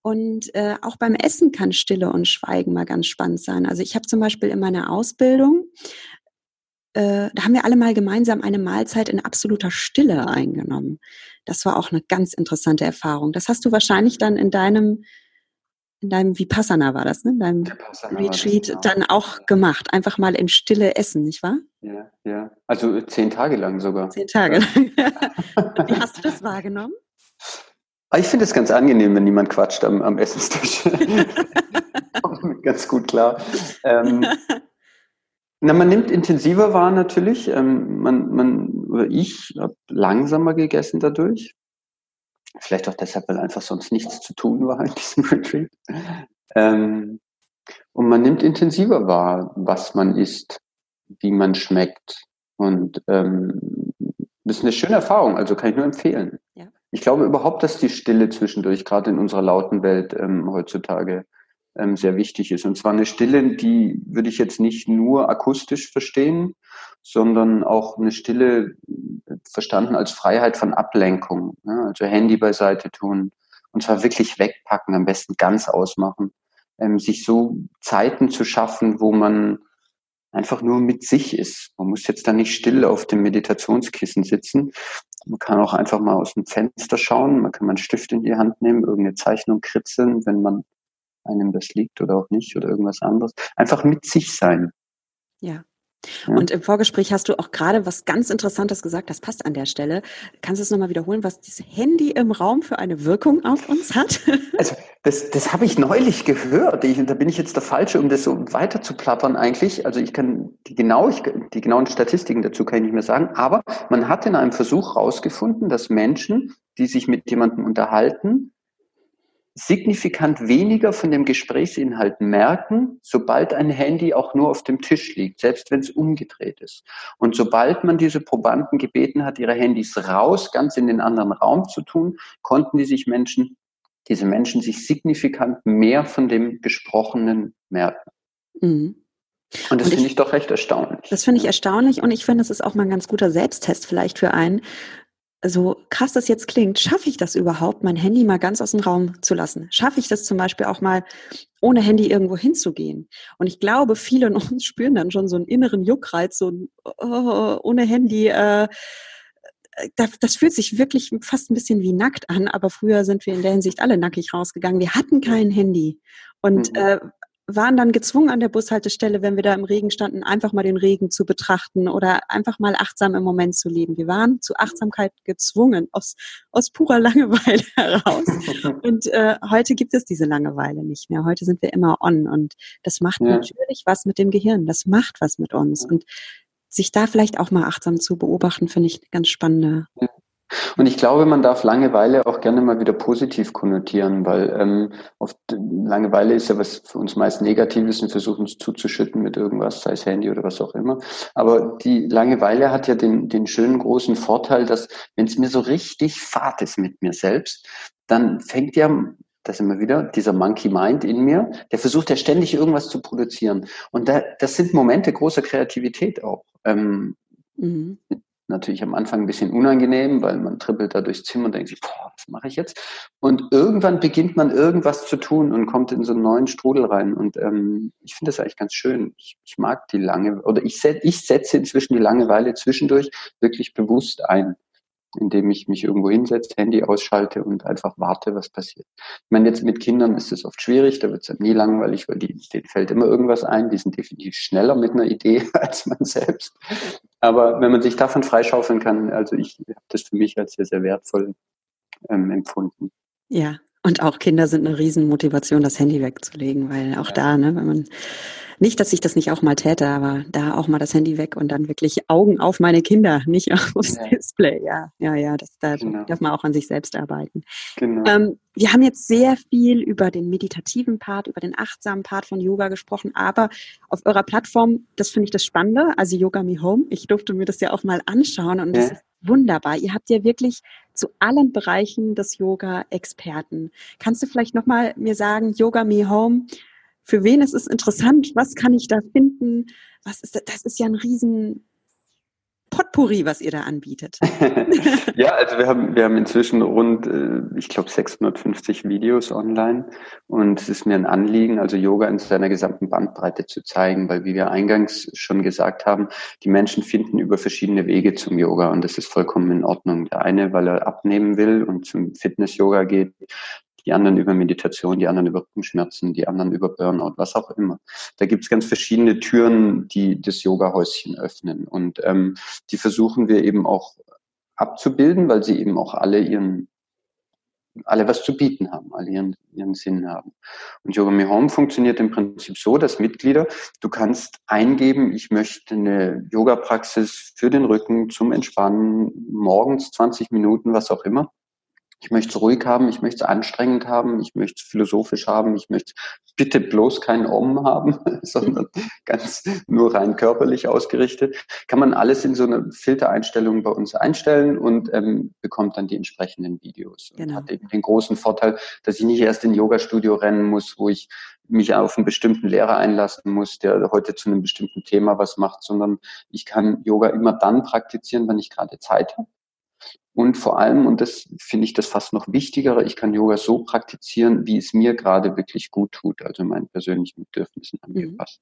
Speaker 1: Und äh, auch beim Essen kann Stille und Schweigen mal ganz spannend sein. Also ich habe zum Beispiel in meiner Ausbildung äh, da haben wir alle mal gemeinsam eine Mahlzeit in absoluter Stille eingenommen. Das war auch eine ganz interessante Erfahrung. Das hast du wahrscheinlich dann in deinem in deinem Vipassana war das, ne? In deinem Retreat genau. dann auch gemacht. Einfach mal in Stille essen, nicht wahr?
Speaker 2: Ja, ja. Also zehn Tage lang sogar.
Speaker 1: Zehn Tage lang. Wie hast du das wahrgenommen?
Speaker 2: Ah, ich finde es ganz angenehm, wenn niemand quatscht am, am Essenstisch. Ganz gut klar. Ähm, na, man nimmt intensiver wahr natürlich. Ähm, man, man, ich habe langsamer gegessen dadurch. Vielleicht auch deshalb, weil einfach sonst nichts zu tun war in diesem Retreat. Ähm, und man nimmt intensiver wahr, was man isst, wie man schmeckt. Und ähm, das ist eine schöne Erfahrung, also kann ich nur empfehlen. Ja. Ich glaube überhaupt, dass die Stille zwischendurch, gerade in unserer lauten Welt ähm, heutzutage, ähm, sehr wichtig ist. Und zwar eine Stille, die würde ich jetzt nicht nur akustisch verstehen, sondern auch eine Stille verstanden als Freiheit von Ablenkung. Ne? Also Handy beiseite tun und zwar wirklich wegpacken, am besten ganz ausmachen. Ähm, sich so Zeiten zu schaffen, wo man einfach nur mit sich ist. Man muss jetzt da nicht still auf dem Meditationskissen sitzen. Man kann auch einfach mal aus dem Fenster schauen. Man kann mal einen Stift in die Hand nehmen, irgendeine Zeichnung kritzeln, wenn man einem das liegt oder auch nicht oder irgendwas anderes. Einfach mit sich sein.
Speaker 1: Ja. Ja. Und im Vorgespräch hast du auch gerade was ganz Interessantes gesagt, das passt an der Stelle. Kannst du es nochmal wiederholen, was dieses Handy im Raum für eine Wirkung auf uns hat?
Speaker 2: Also das, das habe ich neulich gehört. Ich, da bin ich jetzt der Falsche, um das so weiter zu plappern eigentlich. Also ich kann die, genau, ich, die genauen Statistiken dazu kann ich nicht mehr sagen, aber man hat in einem Versuch herausgefunden, dass Menschen, die sich mit jemandem unterhalten, signifikant weniger von dem Gesprächsinhalt merken, sobald ein Handy auch nur auf dem Tisch liegt, selbst wenn es umgedreht ist. Und sobald man diese Probanden gebeten hat, ihre Handys raus, ganz in den anderen Raum zu tun, konnten die sich Menschen, diese Menschen sich signifikant mehr von dem Gesprochenen merken. Mhm. Und das finde ich, ich, doch recht erstaunlich.
Speaker 1: Das finde ich erstaunlich und ich finde, es ist auch mal ein ganz guter Selbsttest vielleicht für einen, so krass das jetzt klingt, schaffe ich das überhaupt, mein Handy mal ganz aus dem Raum zu lassen? Schaffe ich das zum Beispiel auch mal ohne Handy irgendwo hinzugehen? Und ich glaube, viele in uns spüren dann schon so einen inneren Juckreiz, so ein, oh, ohne Handy. Äh, das, das fühlt sich wirklich fast ein bisschen wie nackt an, aber früher sind wir in der Hinsicht alle nackig rausgegangen. Wir hatten kein Handy. Und mhm. äh, waren dann gezwungen an der Bushaltestelle, wenn wir da im Regen standen, einfach mal den Regen zu betrachten oder einfach mal achtsam im Moment zu leben. Wir waren zu Achtsamkeit gezwungen, aus, aus purer Langeweile heraus. Und äh, heute gibt es diese Langeweile nicht mehr. Heute sind wir immer on und das macht ja. natürlich was mit dem Gehirn. Das macht was mit uns. Und sich da vielleicht auch mal achtsam zu beobachten, finde ich ganz spannende.
Speaker 2: Und ich glaube, man darf Langeweile auch gerne mal wieder positiv konnotieren, weil ähm, oft Langeweile ist ja was für uns meist Negatives und versuchen uns zuzuschütten mit irgendwas, sei es Handy oder was auch immer. Aber die Langeweile hat ja den, den schönen großen Vorteil, dass wenn es mir so richtig fad ist mit mir selbst, dann fängt ja das immer wieder, dieser Monkey Mind in mir, der versucht ja ständig irgendwas zu produzieren. Und da, das sind Momente großer Kreativität auch. Ähm, mhm natürlich am Anfang ein bisschen unangenehm, weil man trippelt da durchs Zimmer und denkt sich, boah, was mache ich jetzt? Und irgendwann beginnt man irgendwas zu tun und kommt in so einen neuen Strudel rein. Und ähm, ich finde das eigentlich ganz schön. Ich, ich mag die lange, oder ich, set, ich setze inzwischen die Langeweile zwischendurch wirklich bewusst ein indem ich mich irgendwo hinsetze, Handy ausschalte und einfach warte, was passiert. Ich meine, jetzt mit Kindern ist es oft schwierig, da wird es nie langweilig, weil die, denen fällt immer irgendwas ein, die sind definitiv schneller mit einer Idee als man selbst. Aber wenn man sich davon freischaufeln kann, also ich habe das für mich als sehr, sehr wertvoll ähm, empfunden.
Speaker 1: Ja, und auch Kinder sind eine Riesenmotivation, das Handy wegzulegen, weil auch ja. da, ne, wenn man nicht, dass ich das nicht auch mal täte, aber da auch mal das Handy weg und dann wirklich Augen auf meine Kinder, nicht aufs ja. Display. Ja, ja, ja, das, da genau. darf man auch an sich selbst arbeiten. Genau. Ähm, wir haben jetzt sehr viel über den meditativen Part, über den achtsamen Part von Yoga gesprochen, aber auf eurer Plattform, das finde ich das Spannende, also Yoga Me Home, ich durfte mir das ja auch mal anschauen und ja. das ist wunderbar. Ihr habt ja wirklich zu allen Bereichen des Yoga Experten. Kannst du vielleicht nochmal mir sagen, Yoga Me Home, für wen ist es interessant? Was kann ich da finden? Was ist das? das ist ja ein riesen Potpourri, was ihr da anbietet.
Speaker 2: ja, also wir haben, wir haben inzwischen rund, äh, ich glaube, 650 Videos online und es ist mir ein Anliegen, also Yoga in seiner gesamten Bandbreite zu zeigen, weil wie wir eingangs schon gesagt haben, die Menschen finden über verschiedene Wege zum Yoga und das ist vollkommen in Ordnung. Der eine, weil er abnehmen will und zum Fitness-Yoga geht, die anderen über Meditation, die anderen über Rückenschmerzen, die anderen über Burnout, was auch immer. Da gibt es ganz verschiedene Türen, die das Yoga-Häuschen öffnen. Und ähm, die versuchen wir eben auch abzubilden, weil sie eben auch alle ihren alle was zu bieten haben, alle ihren, ihren Sinn haben. Und Yoga Me Home funktioniert im Prinzip so, dass Mitglieder, du kannst eingeben, ich möchte eine Yoga-Praxis für den Rücken zum Entspannen, morgens 20 Minuten, was auch immer. Ich möchte es ruhig haben, ich möchte es anstrengend haben, ich möchte es philosophisch haben, ich möchte bitte bloß kein Om haben, sondern ganz nur rein körperlich ausgerichtet. Kann man alles in so eine Filtereinstellung bei uns einstellen und ähm, bekommt dann die entsprechenden Videos. Genau. Und hat eben den großen Vorteil, dass ich nicht erst in Yoga-Studio rennen muss, wo ich mich auf einen bestimmten Lehrer einlassen muss, der heute zu einem bestimmten Thema was macht, sondern ich kann Yoga immer dann praktizieren, wenn ich gerade Zeit habe und vor allem, und das finde ich das fast noch wichtigere, ich kann Yoga so praktizieren, wie es mir gerade wirklich gut tut, also meinen persönlichen Bedürfnissen angepasst.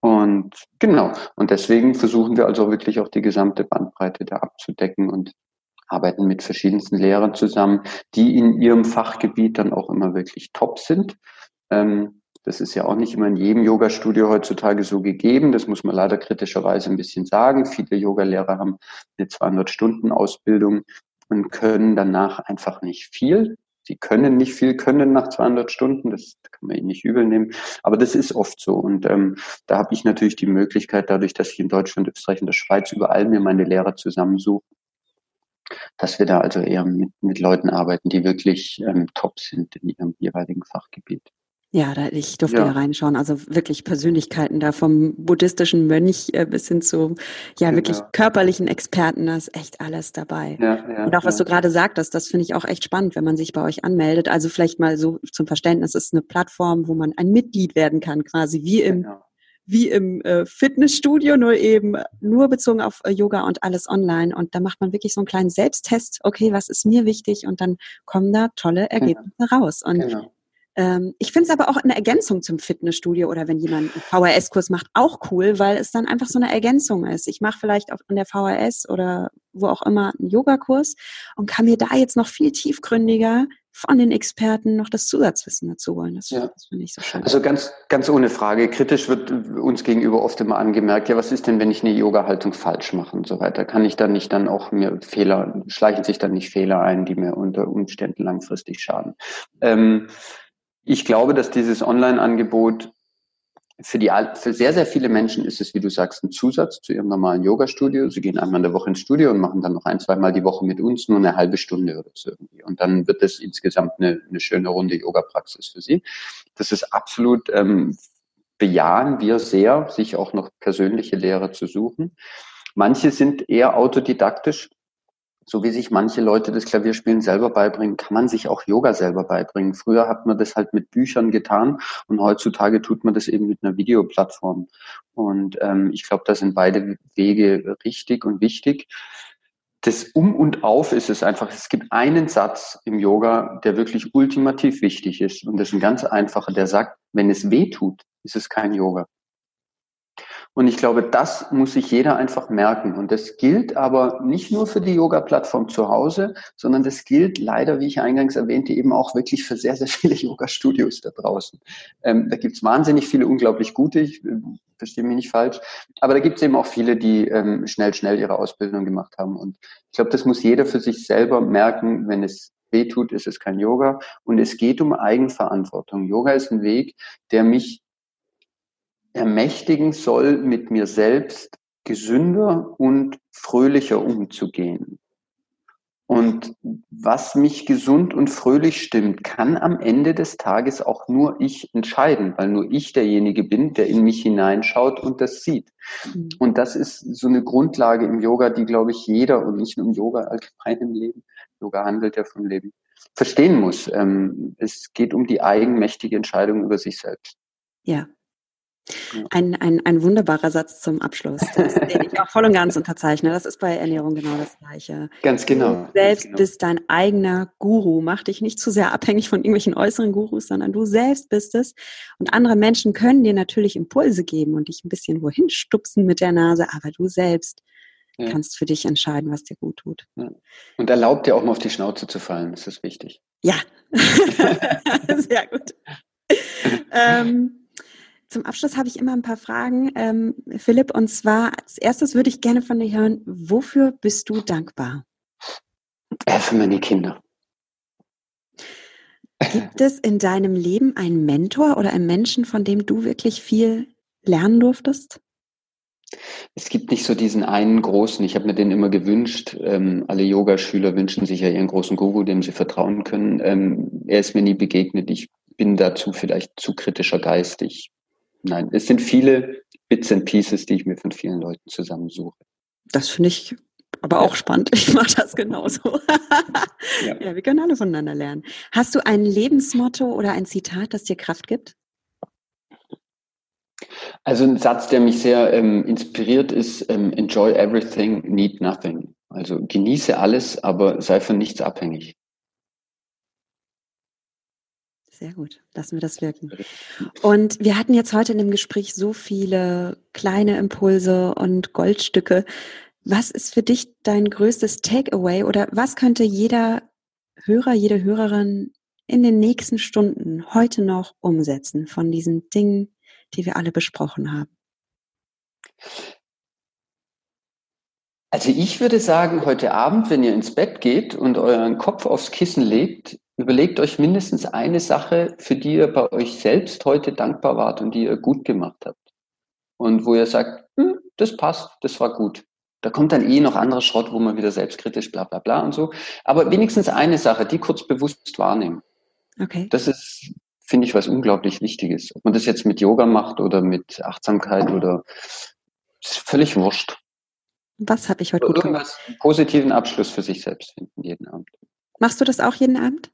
Speaker 2: Mhm. Und genau, und deswegen versuchen wir also wirklich auch die gesamte Bandbreite da abzudecken und arbeiten mit verschiedensten Lehrern zusammen, die in ihrem Fachgebiet dann auch immer wirklich top sind. Ähm, das ist ja auch nicht immer in jedem Yoga-Studio heutzutage so gegeben. Das muss man leider kritischerweise ein bisschen sagen. Viele Yogalehrer haben eine 200-Stunden-Ausbildung und können danach einfach nicht viel. Sie können nicht viel können nach 200 Stunden, das kann man ihnen nicht übel nehmen, aber das ist oft so. Und ähm, da habe ich natürlich die Möglichkeit, dadurch, dass ich in Deutschland, Österreich und der Schweiz überall mir meine Lehrer zusammensuche, dass wir da also eher mit, mit Leuten arbeiten, die wirklich ähm, top sind in ihrem jeweiligen Fachgebiet.
Speaker 1: Ja, da, ich durfte ja. ja reinschauen. Also wirklich Persönlichkeiten da vom buddhistischen Mönch äh, bis hin zu ja genau. wirklich körperlichen Experten. Da ist echt alles dabei. Ja, ja, Und auch was du gerade sagtest, das finde ich auch echt spannend, wenn man sich bei euch anmeldet. Also vielleicht mal so zum Verständnis, es ist eine Plattform, wo man ein Mitglied werden kann, quasi wie im genau. wie im äh, Fitnessstudio, nur eben nur bezogen auf äh, Yoga und alles online. Und da macht man wirklich so einen kleinen Selbsttest. Okay, was ist mir wichtig? Und dann kommen da tolle genau. Ergebnisse genau. raus. Und genau ähm, ich finde es aber auch eine Ergänzung zum Fitnessstudio oder wenn jemand einen VHS-Kurs macht, auch cool, weil es dann einfach so eine Ergänzung ist. Ich mache vielleicht auf, an der VHS oder wo auch immer einen Yogakurs und kann mir da jetzt noch viel tiefgründiger von den Experten noch das Zusatzwissen dazu holen. Das, ja. das finde ich so schön.
Speaker 2: Also ganz, ganz ohne Frage. Kritisch wird uns gegenüber oft immer angemerkt, ja, was ist denn, wenn ich eine Yoga-Haltung falsch mache und so weiter? Kann ich dann nicht dann auch mir Fehler, schleichen sich dann nicht Fehler ein, die mir unter Umständen langfristig schaden? Ähm, ich glaube, dass dieses Online-Angebot für die, für sehr, sehr viele Menschen ist es, wie du sagst, ein Zusatz zu ihrem normalen Yoga-Studio. Sie gehen einmal in der Woche ins Studio und machen dann noch ein, zweimal die Woche mit uns, nur eine halbe Stunde oder so irgendwie. Und dann wird es insgesamt eine, eine schöne Runde Yoga-Praxis für Sie. Das ist absolut, ähm, bejahen wir sehr, sich auch noch persönliche Lehrer zu suchen. Manche sind eher autodidaktisch so wie sich manche Leute das Klavierspielen selber beibringen, kann man sich auch Yoga selber beibringen. Früher hat man das halt mit Büchern getan und heutzutage tut man das eben mit einer Videoplattform. Und ähm, ich glaube, da sind beide Wege richtig und wichtig. Das Um und Auf ist es einfach. Es gibt einen Satz im Yoga, der wirklich ultimativ wichtig ist. Und das ist ein ganz einfacher, der sagt, wenn es weh tut, ist es kein Yoga. Und ich glaube, das muss sich jeder einfach merken. Und das gilt aber nicht nur für die Yoga-Plattform zu Hause, sondern das gilt leider, wie ich eingangs erwähnte, eben auch wirklich für sehr, sehr viele Yoga-Studios da draußen. Ähm, da gibt's wahnsinnig viele unglaublich gute, ich äh, verstehe mich nicht falsch, aber da gibt's eben auch viele, die ähm, schnell, schnell ihre Ausbildung gemacht haben. Und ich glaube, das muss jeder für sich selber merken, wenn es weh tut, ist es kein Yoga. Und es geht um Eigenverantwortung. Yoga ist ein Weg, der mich ermächtigen soll, mit mir selbst gesünder und fröhlicher umzugehen. Und was mich gesund und fröhlich stimmt, kann am Ende des Tages auch nur ich entscheiden, weil nur ich derjenige bin, der in mich hineinschaut und das sieht. Mhm. Und das ist so eine Grundlage im Yoga, die, glaube ich, jeder und nicht nur im Yoga allgemein im Leben, Yoga handelt ja vom Leben, verstehen muss. Ähm, es geht um die eigenmächtige Entscheidung über sich selbst.
Speaker 1: Ja, ein, ein, ein wunderbarer Satz zum Abschluss, das, den ich auch voll und ganz unterzeichne. Das ist bei Ernährung genau das Gleiche.
Speaker 2: Ganz genau.
Speaker 1: Du selbst
Speaker 2: genau.
Speaker 1: bist dein eigener Guru. Mach dich nicht zu sehr abhängig von irgendwelchen äußeren Gurus, sondern du selbst bist es. Und andere Menschen können dir natürlich Impulse geben und dich ein bisschen wohin stupsen mit der Nase, aber du selbst ja. kannst für dich entscheiden, was dir gut tut. Ja.
Speaker 2: Und erlaubt dir auch mal auf die Schnauze zu fallen, das ist wichtig.
Speaker 1: Ja, sehr gut. ähm, zum Abschluss habe ich immer ein paar Fragen, ähm, Philipp. Und zwar als erstes würde ich gerne von dir hören, wofür bist du dankbar?
Speaker 2: Ja, für meine Kinder.
Speaker 1: Gibt es in deinem Leben einen Mentor oder einen Menschen, von dem du wirklich viel lernen durftest?
Speaker 2: Es gibt nicht so diesen einen großen, ich habe mir den immer gewünscht. Ähm, alle Yogaschüler wünschen sich ja ihren großen Guru, dem sie vertrauen können. Ähm, er ist mir nie begegnet. Ich bin dazu vielleicht zu kritischer Geist. Nein, es sind viele Bits and Pieces, die ich mir von vielen Leuten zusammensuche.
Speaker 1: Das finde ich aber auch spannend. Ich mache das genauso. ja. ja, wir können alle voneinander lernen. Hast du ein Lebensmotto oder ein Zitat, das dir Kraft gibt?
Speaker 2: Also ein Satz, der mich sehr ähm, inspiriert, ist ähm, Enjoy everything, need nothing. Also genieße alles, aber sei von nichts abhängig.
Speaker 1: Sehr gut, lassen wir das wirken. Und wir hatten jetzt heute in dem Gespräch so viele kleine Impulse und Goldstücke. Was ist für dich dein größtes Takeaway oder was könnte jeder Hörer, jede Hörerin in den nächsten Stunden heute noch umsetzen von diesen Dingen, die wir alle besprochen haben?
Speaker 2: Also ich würde sagen, heute Abend, wenn ihr ins Bett geht und euren Kopf aufs Kissen legt, Überlegt euch mindestens eine Sache, für die ihr bei euch selbst heute dankbar wart und die ihr gut gemacht habt. Und wo ihr sagt, hm, das passt, das war gut. Da kommt dann eh noch anderer Schrott, wo man wieder selbstkritisch bla bla bla und so. Aber wenigstens eine Sache, die kurz bewusst wahrnehmen. Okay. Das ist, finde ich, was unglaublich Wichtiges. Ob man das jetzt mit Yoga macht oder mit Achtsamkeit oder ist völlig wurscht.
Speaker 1: Was habe ich heute gut
Speaker 2: gemacht? Irgendwas positiven Abschluss für sich selbst finden jeden Abend.
Speaker 1: Machst du das auch jeden Abend?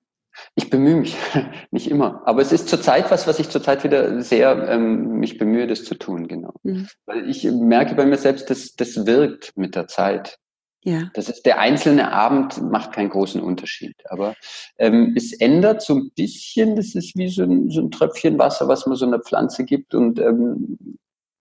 Speaker 2: Ich bemühe mich, nicht immer. Aber es ist zurzeit was, was ich zurzeit wieder sehr ähm, mich bemühe, das zu tun, genau. Mhm. Weil ich merke bei mir selbst, dass das wirkt mit der Zeit. Ja. Das ist der einzelne Abend macht keinen großen Unterschied. Aber ähm, es ändert so ein bisschen, das ist wie so ein, so ein Tröpfchen Wasser, was man so einer Pflanze gibt und ähm,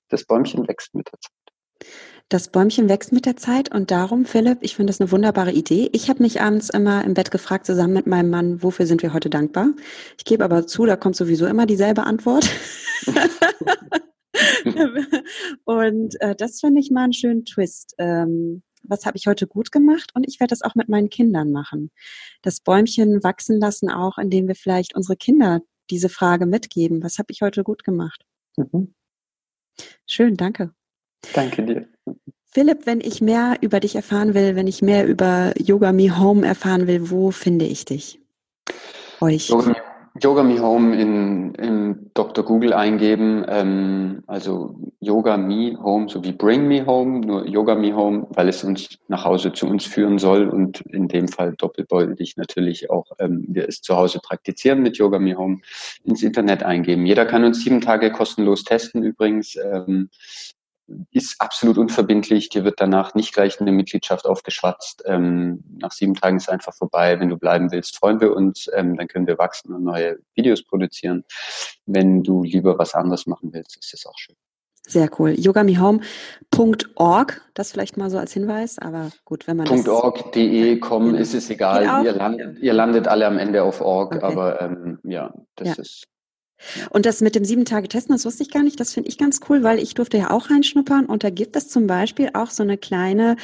Speaker 2: das Bäumchen wächst mit der Zeit.
Speaker 1: Das Bäumchen wächst mit der Zeit und darum, Philipp, ich finde das eine wunderbare Idee. Ich habe mich abends immer im Bett gefragt, zusammen mit meinem Mann, wofür sind wir heute dankbar? Ich gebe aber zu, da kommt sowieso immer dieselbe Antwort. und äh, das finde ich mal einen schönen Twist. Ähm, was habe ich heute gut gemacht? Und ich werde das auch mit meinen Kindern machen. Das Bäumchen wachsen lassen, auch indem wir vielleicht unsere Kinder diese Frage mitgeben. Was habe ich heute gut gemacht? Mhm. Schön, danke.
Speaker 2: Danke dir.
Speaker 1: Philipp, wenn ich mehr über dich erfahren will, wenn ich mehr über Yoga Me Home erfahren will, wo finde ich dich?
Speaker 2: Euch? Yoga, Yoga Me Home in, in Dr. Google eingeben, ähm, also Yoga Me Home sowie Bring Me Home, nur Yoga Me Home, weil es uns nach Hause zu uns führen soll und in dem Fall doppelbeutig natürlich auch ähm, wir es zu Hause praktizieren mit Yoga Me Home ins Internet eingeben. Jeder kann uns sieben Tage kostenlos testen übrigens. Ähm, ist absolut unverbindlich. Dir wird danach nicht gleich eine Mitgliedschaft aufgeschwatzt. Ähm, nach sieben Tagen ist es einfach vorbei. Wenn du bleiben willst, freuen wir uns. Ähm, dann können wir wachsen und neue Videos produzieren. Wenn du lieber was anderes machen willst, ist das auch schön.
Speaker 1: Sehr cool. yogamihome.org, das vielleicht mal so als Hinweis, aber gut, wenn man
Speaker 2: .org, de, com, ist es egal. Ihr landet, ihr landet, alle am Ende auf org, okay. aber ähm, ja, das ja. ist
Speaker 1: und das mit dem sieben Tage Testen, das wusste ich gar nicht. Das finde ich ganz cool, weil ich durfte ja auch reinschnuppern und da gibt es zum Beispiel auch so eine kleine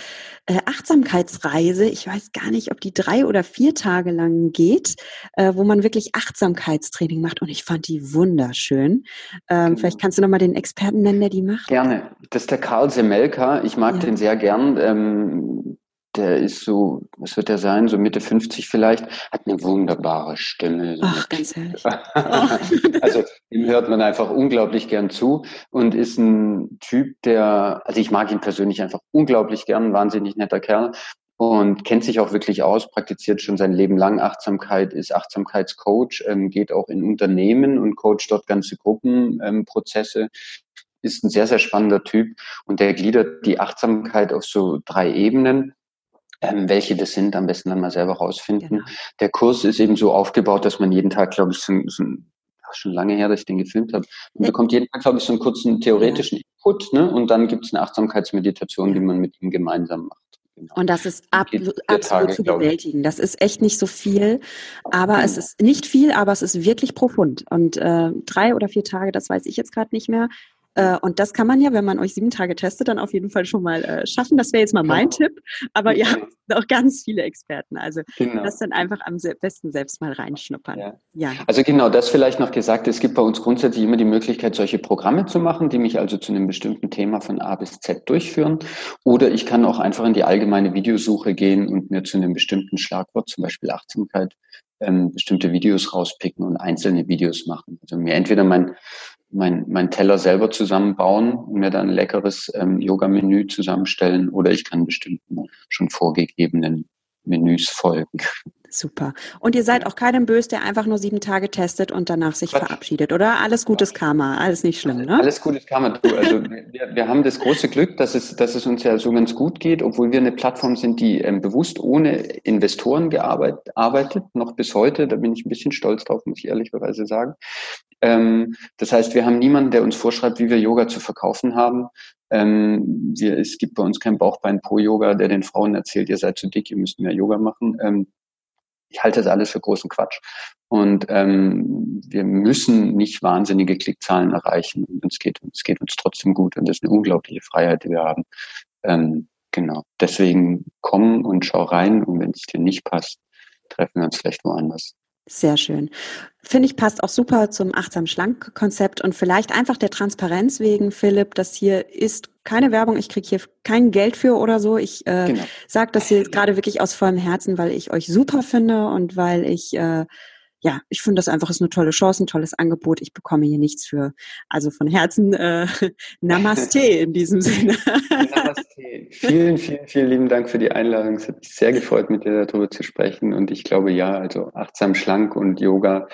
Speaker 1: äh, Achtsamkeitsreise. Ich weiß gar nicht, ob die drei oder vier Tage lang geht, äh, wo man wirklich Achtsamkeitstraining macht und ich fand die wunderschön. Ähm, genau. Vielleicht kannst du noch mal den Experten nennen, der die macht.
Speaker 2: Gerne. Das ist der Karl Semelka. Ich mag ja. den sehr gern. Ähm, der ist so, was wird der sein, so Mitte 50 vielleicht, hat eine wunderbare Stimme.
Speaker 1: Ach, ganz ehrlich.
Speaker 2: also ihm hört man einfach unglaublich gern zu und ist ein Typ, der, also ich mag ihn persönlich einfach unglaublich gern, wahnsinnig netter Kerl und kennt sich auch wirklich aus, praktiziert schon sein Leben lang Achtsamkeit, ist Achtsamkeitscoach, ähm, geht auch in Unternehmen und coacht dort ganze Gruppenprozesse. Ähm, ist ein sehr, sehr spannender Typ und der gliedert die Achtsamkeit auf so drei Ebenen. Ähm, welche das sind, am besten dann mal selber rausfinden. Genau. Der Kurs ist eben so aufgebaut, dass man jeden Tag, glaube ich, so, so schon lange her, dass ich den gefilmt habe. Man bekommt jeden Tag, glaube ich, so einen kurzen theoretischen Input, ne? Und dann gibt es eine Achtsamkeitsmeditation, die man mit ihm gemeinsam macht.
Speaker 1: Genau. Und das ist ab, absolut Tage, zu bewältigen. Das ist echt nicht so viel, aber genau. es ist nicht viel, aber es ist wirklich profund. Und äh, drei oder vier Tage, das weiß ich jetzt gerade nicht mehr, äh, und das kann man ja, wenn man euch sieben Tage testet, dann auf jeden Fall schon mal äh, schaffen. Das wäre jetzt mal mein genau. Tipp. Aber ihr habt auch ganz viele Experten. Also genau. das dann einfach am besten selbst mal reinschnuppern.
Speaker 2: Ja. ja. Also genau, das vielleicht noch gesagt. Es gibt bei uns grundsätzlich immer die Möglichkeit, solche Programme zu machen, die mich also zu einem bestimmten Thema von A bis Z durchführen. Oder ich kann auch einfach in die allgemeine Videosuche gehen und mir zu einem bestimmten Schlagwort, zum Beispiel Achtsamkeit, ähm, bestimmte Videos rauspicken und einzelne Videos machen. Also mir entweder mein mein, mein Teller selber zusammenbauen und mir dann ein leckeres ähm, Yoga-Menü zusammenstellen oder ich kann bestimmten schon vorgegebenen Menüs folgen.
Speaker 1: Super. Und ihr seid auch keinem böse, der einfach nur sieben Tage testet und danach sich Quatsch. verabschiedet, oder? Alles gutes Karma, alles nicht schlimm, ne?
Speaker 2: Alles gutes Karma. Du, also wir, wir haben das große Glück, dass es, dass es uns ja so ganz gut geht, obwohl wir eine Plattform sind, die ähm, bewusst ohne Investoren gearbeitet, arbeitet, noch bis heute. Da bin ich ein bisschen stolz drauf, muss ich ehrlicherweise sagen. Ähm, das heißt, wir haben niemanden, der uns vorschreibt, wie wir Yoga zu verkaufen haben. Ähm, wir, es gibt bei uns kein Bauchbein-Po-Yoga, der den Frauen erzählt, ihr seid zu dick, ihr müsst mehr Yoga machen. Ähm, ich halte das alles für großen Quatsch. Und ähm, wir müssen nicht wahnsinnige Klickzahlen erreichen. Und es geht, es geht uns trotzdem gut. Und das ist eine unglaubliche Freiheit, die wir haben. Ähm, genau. Deswegen komm und schau rein. Und wenn es dir nicht passt, treffen wir uns vielleicht woanders.
Speaker 1: Sehr schön. Finde ich, passt auch super zum achtsam schlank Konzept und vielleicht einfach der Transparenz wegen, Philipp, das hier ist keine Werbung, ich kriege hier kein Geld für oder so. Ich äh, genau. sage das hier gerade wirklich aus vollem Herzen, weil ich euch super finde und weil ich äh, ja, ich finde das einfach ist eine tolle Chance, ein tolles Angebot. Ich bekomme hier nichts für. Also von Herzen äh, Namaste in diesem Sinne. Namaste.
Speaker 2: Vielen, vielen, vielen lieben Dank für die Einladung. Es hat mich sehr gefreut, mit dir darüber zu sprechen. Und ich glaube, ja, also achtsam, schlank und Yoga,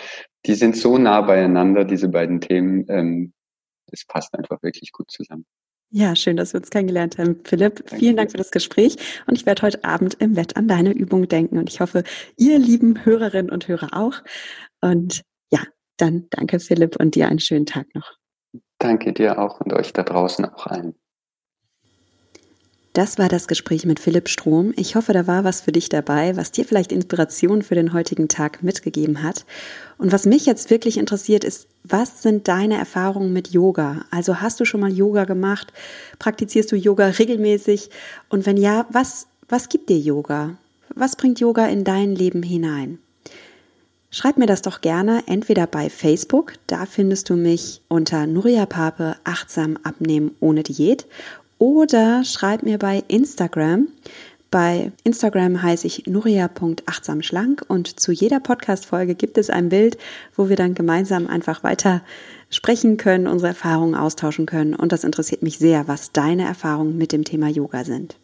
Speaker 2: die sind so nah beieinander, diese beiden Themen. Ähm, es passt einfach wirklich gut zusammen.
Speaker 1: Ja, schön, dass wir uns kennengelernt haben, Philipp. Danke. Vielen Dank für das Gespräch und ich werde heute Abend im Wett an deine Übung denken und ich hoffe, ihr lieben Hörerinnen und Hörer auch. Und ja, dann danke Philipp und dir einen schönen Tag noch.
Speaker 2: Danke dir auch und euch da draußen auch allen.
Speaker 1: Das war das Gespräch mit Philipp Strom. Ich hoffe, da war was für dich dabei, was dir vielleicht Inspiration für den heutigen Tag mitgegeben hat. Und was mich jetzt wirklich interessiert, ist, was sind deine Erfahrungen mit Yoga? Also hast du schon mal Yoga gemacht? Praktizierst du Yoga regelmäßig? Und wenn ja, was, was gibt dir Yoga? Was bringt Yoga in dein Leben hinein? Schreib mir das doch gerne entweder bei Facebook, da findest du mich unter Nuria Pape achtsam abnehmen ohne Diät oder schreib mir bei Instagram. Bei Instagram heiße ich nuria.achtsamschlank und zu jeder Podcast-Folge gibt es ein Bild, wo wir dann gemeinsam einfach weiter sprechen können, unsere Erfahrungen austauschen können. Und das interessiert mich sehr, was deine Erfahrungen mit dem Thema Yoga sind.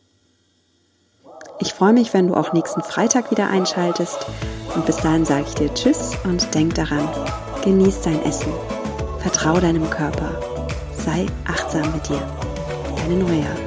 Speaker 1: Ich freue mich, wenn du auch nächsten Freitag wieder einschaltest. Und bis dahin sage ich dir Tschüss und denk daran, genieß dein Essen, vertrau deinem Körper, sei achtsam mit dir. Deine Nuria.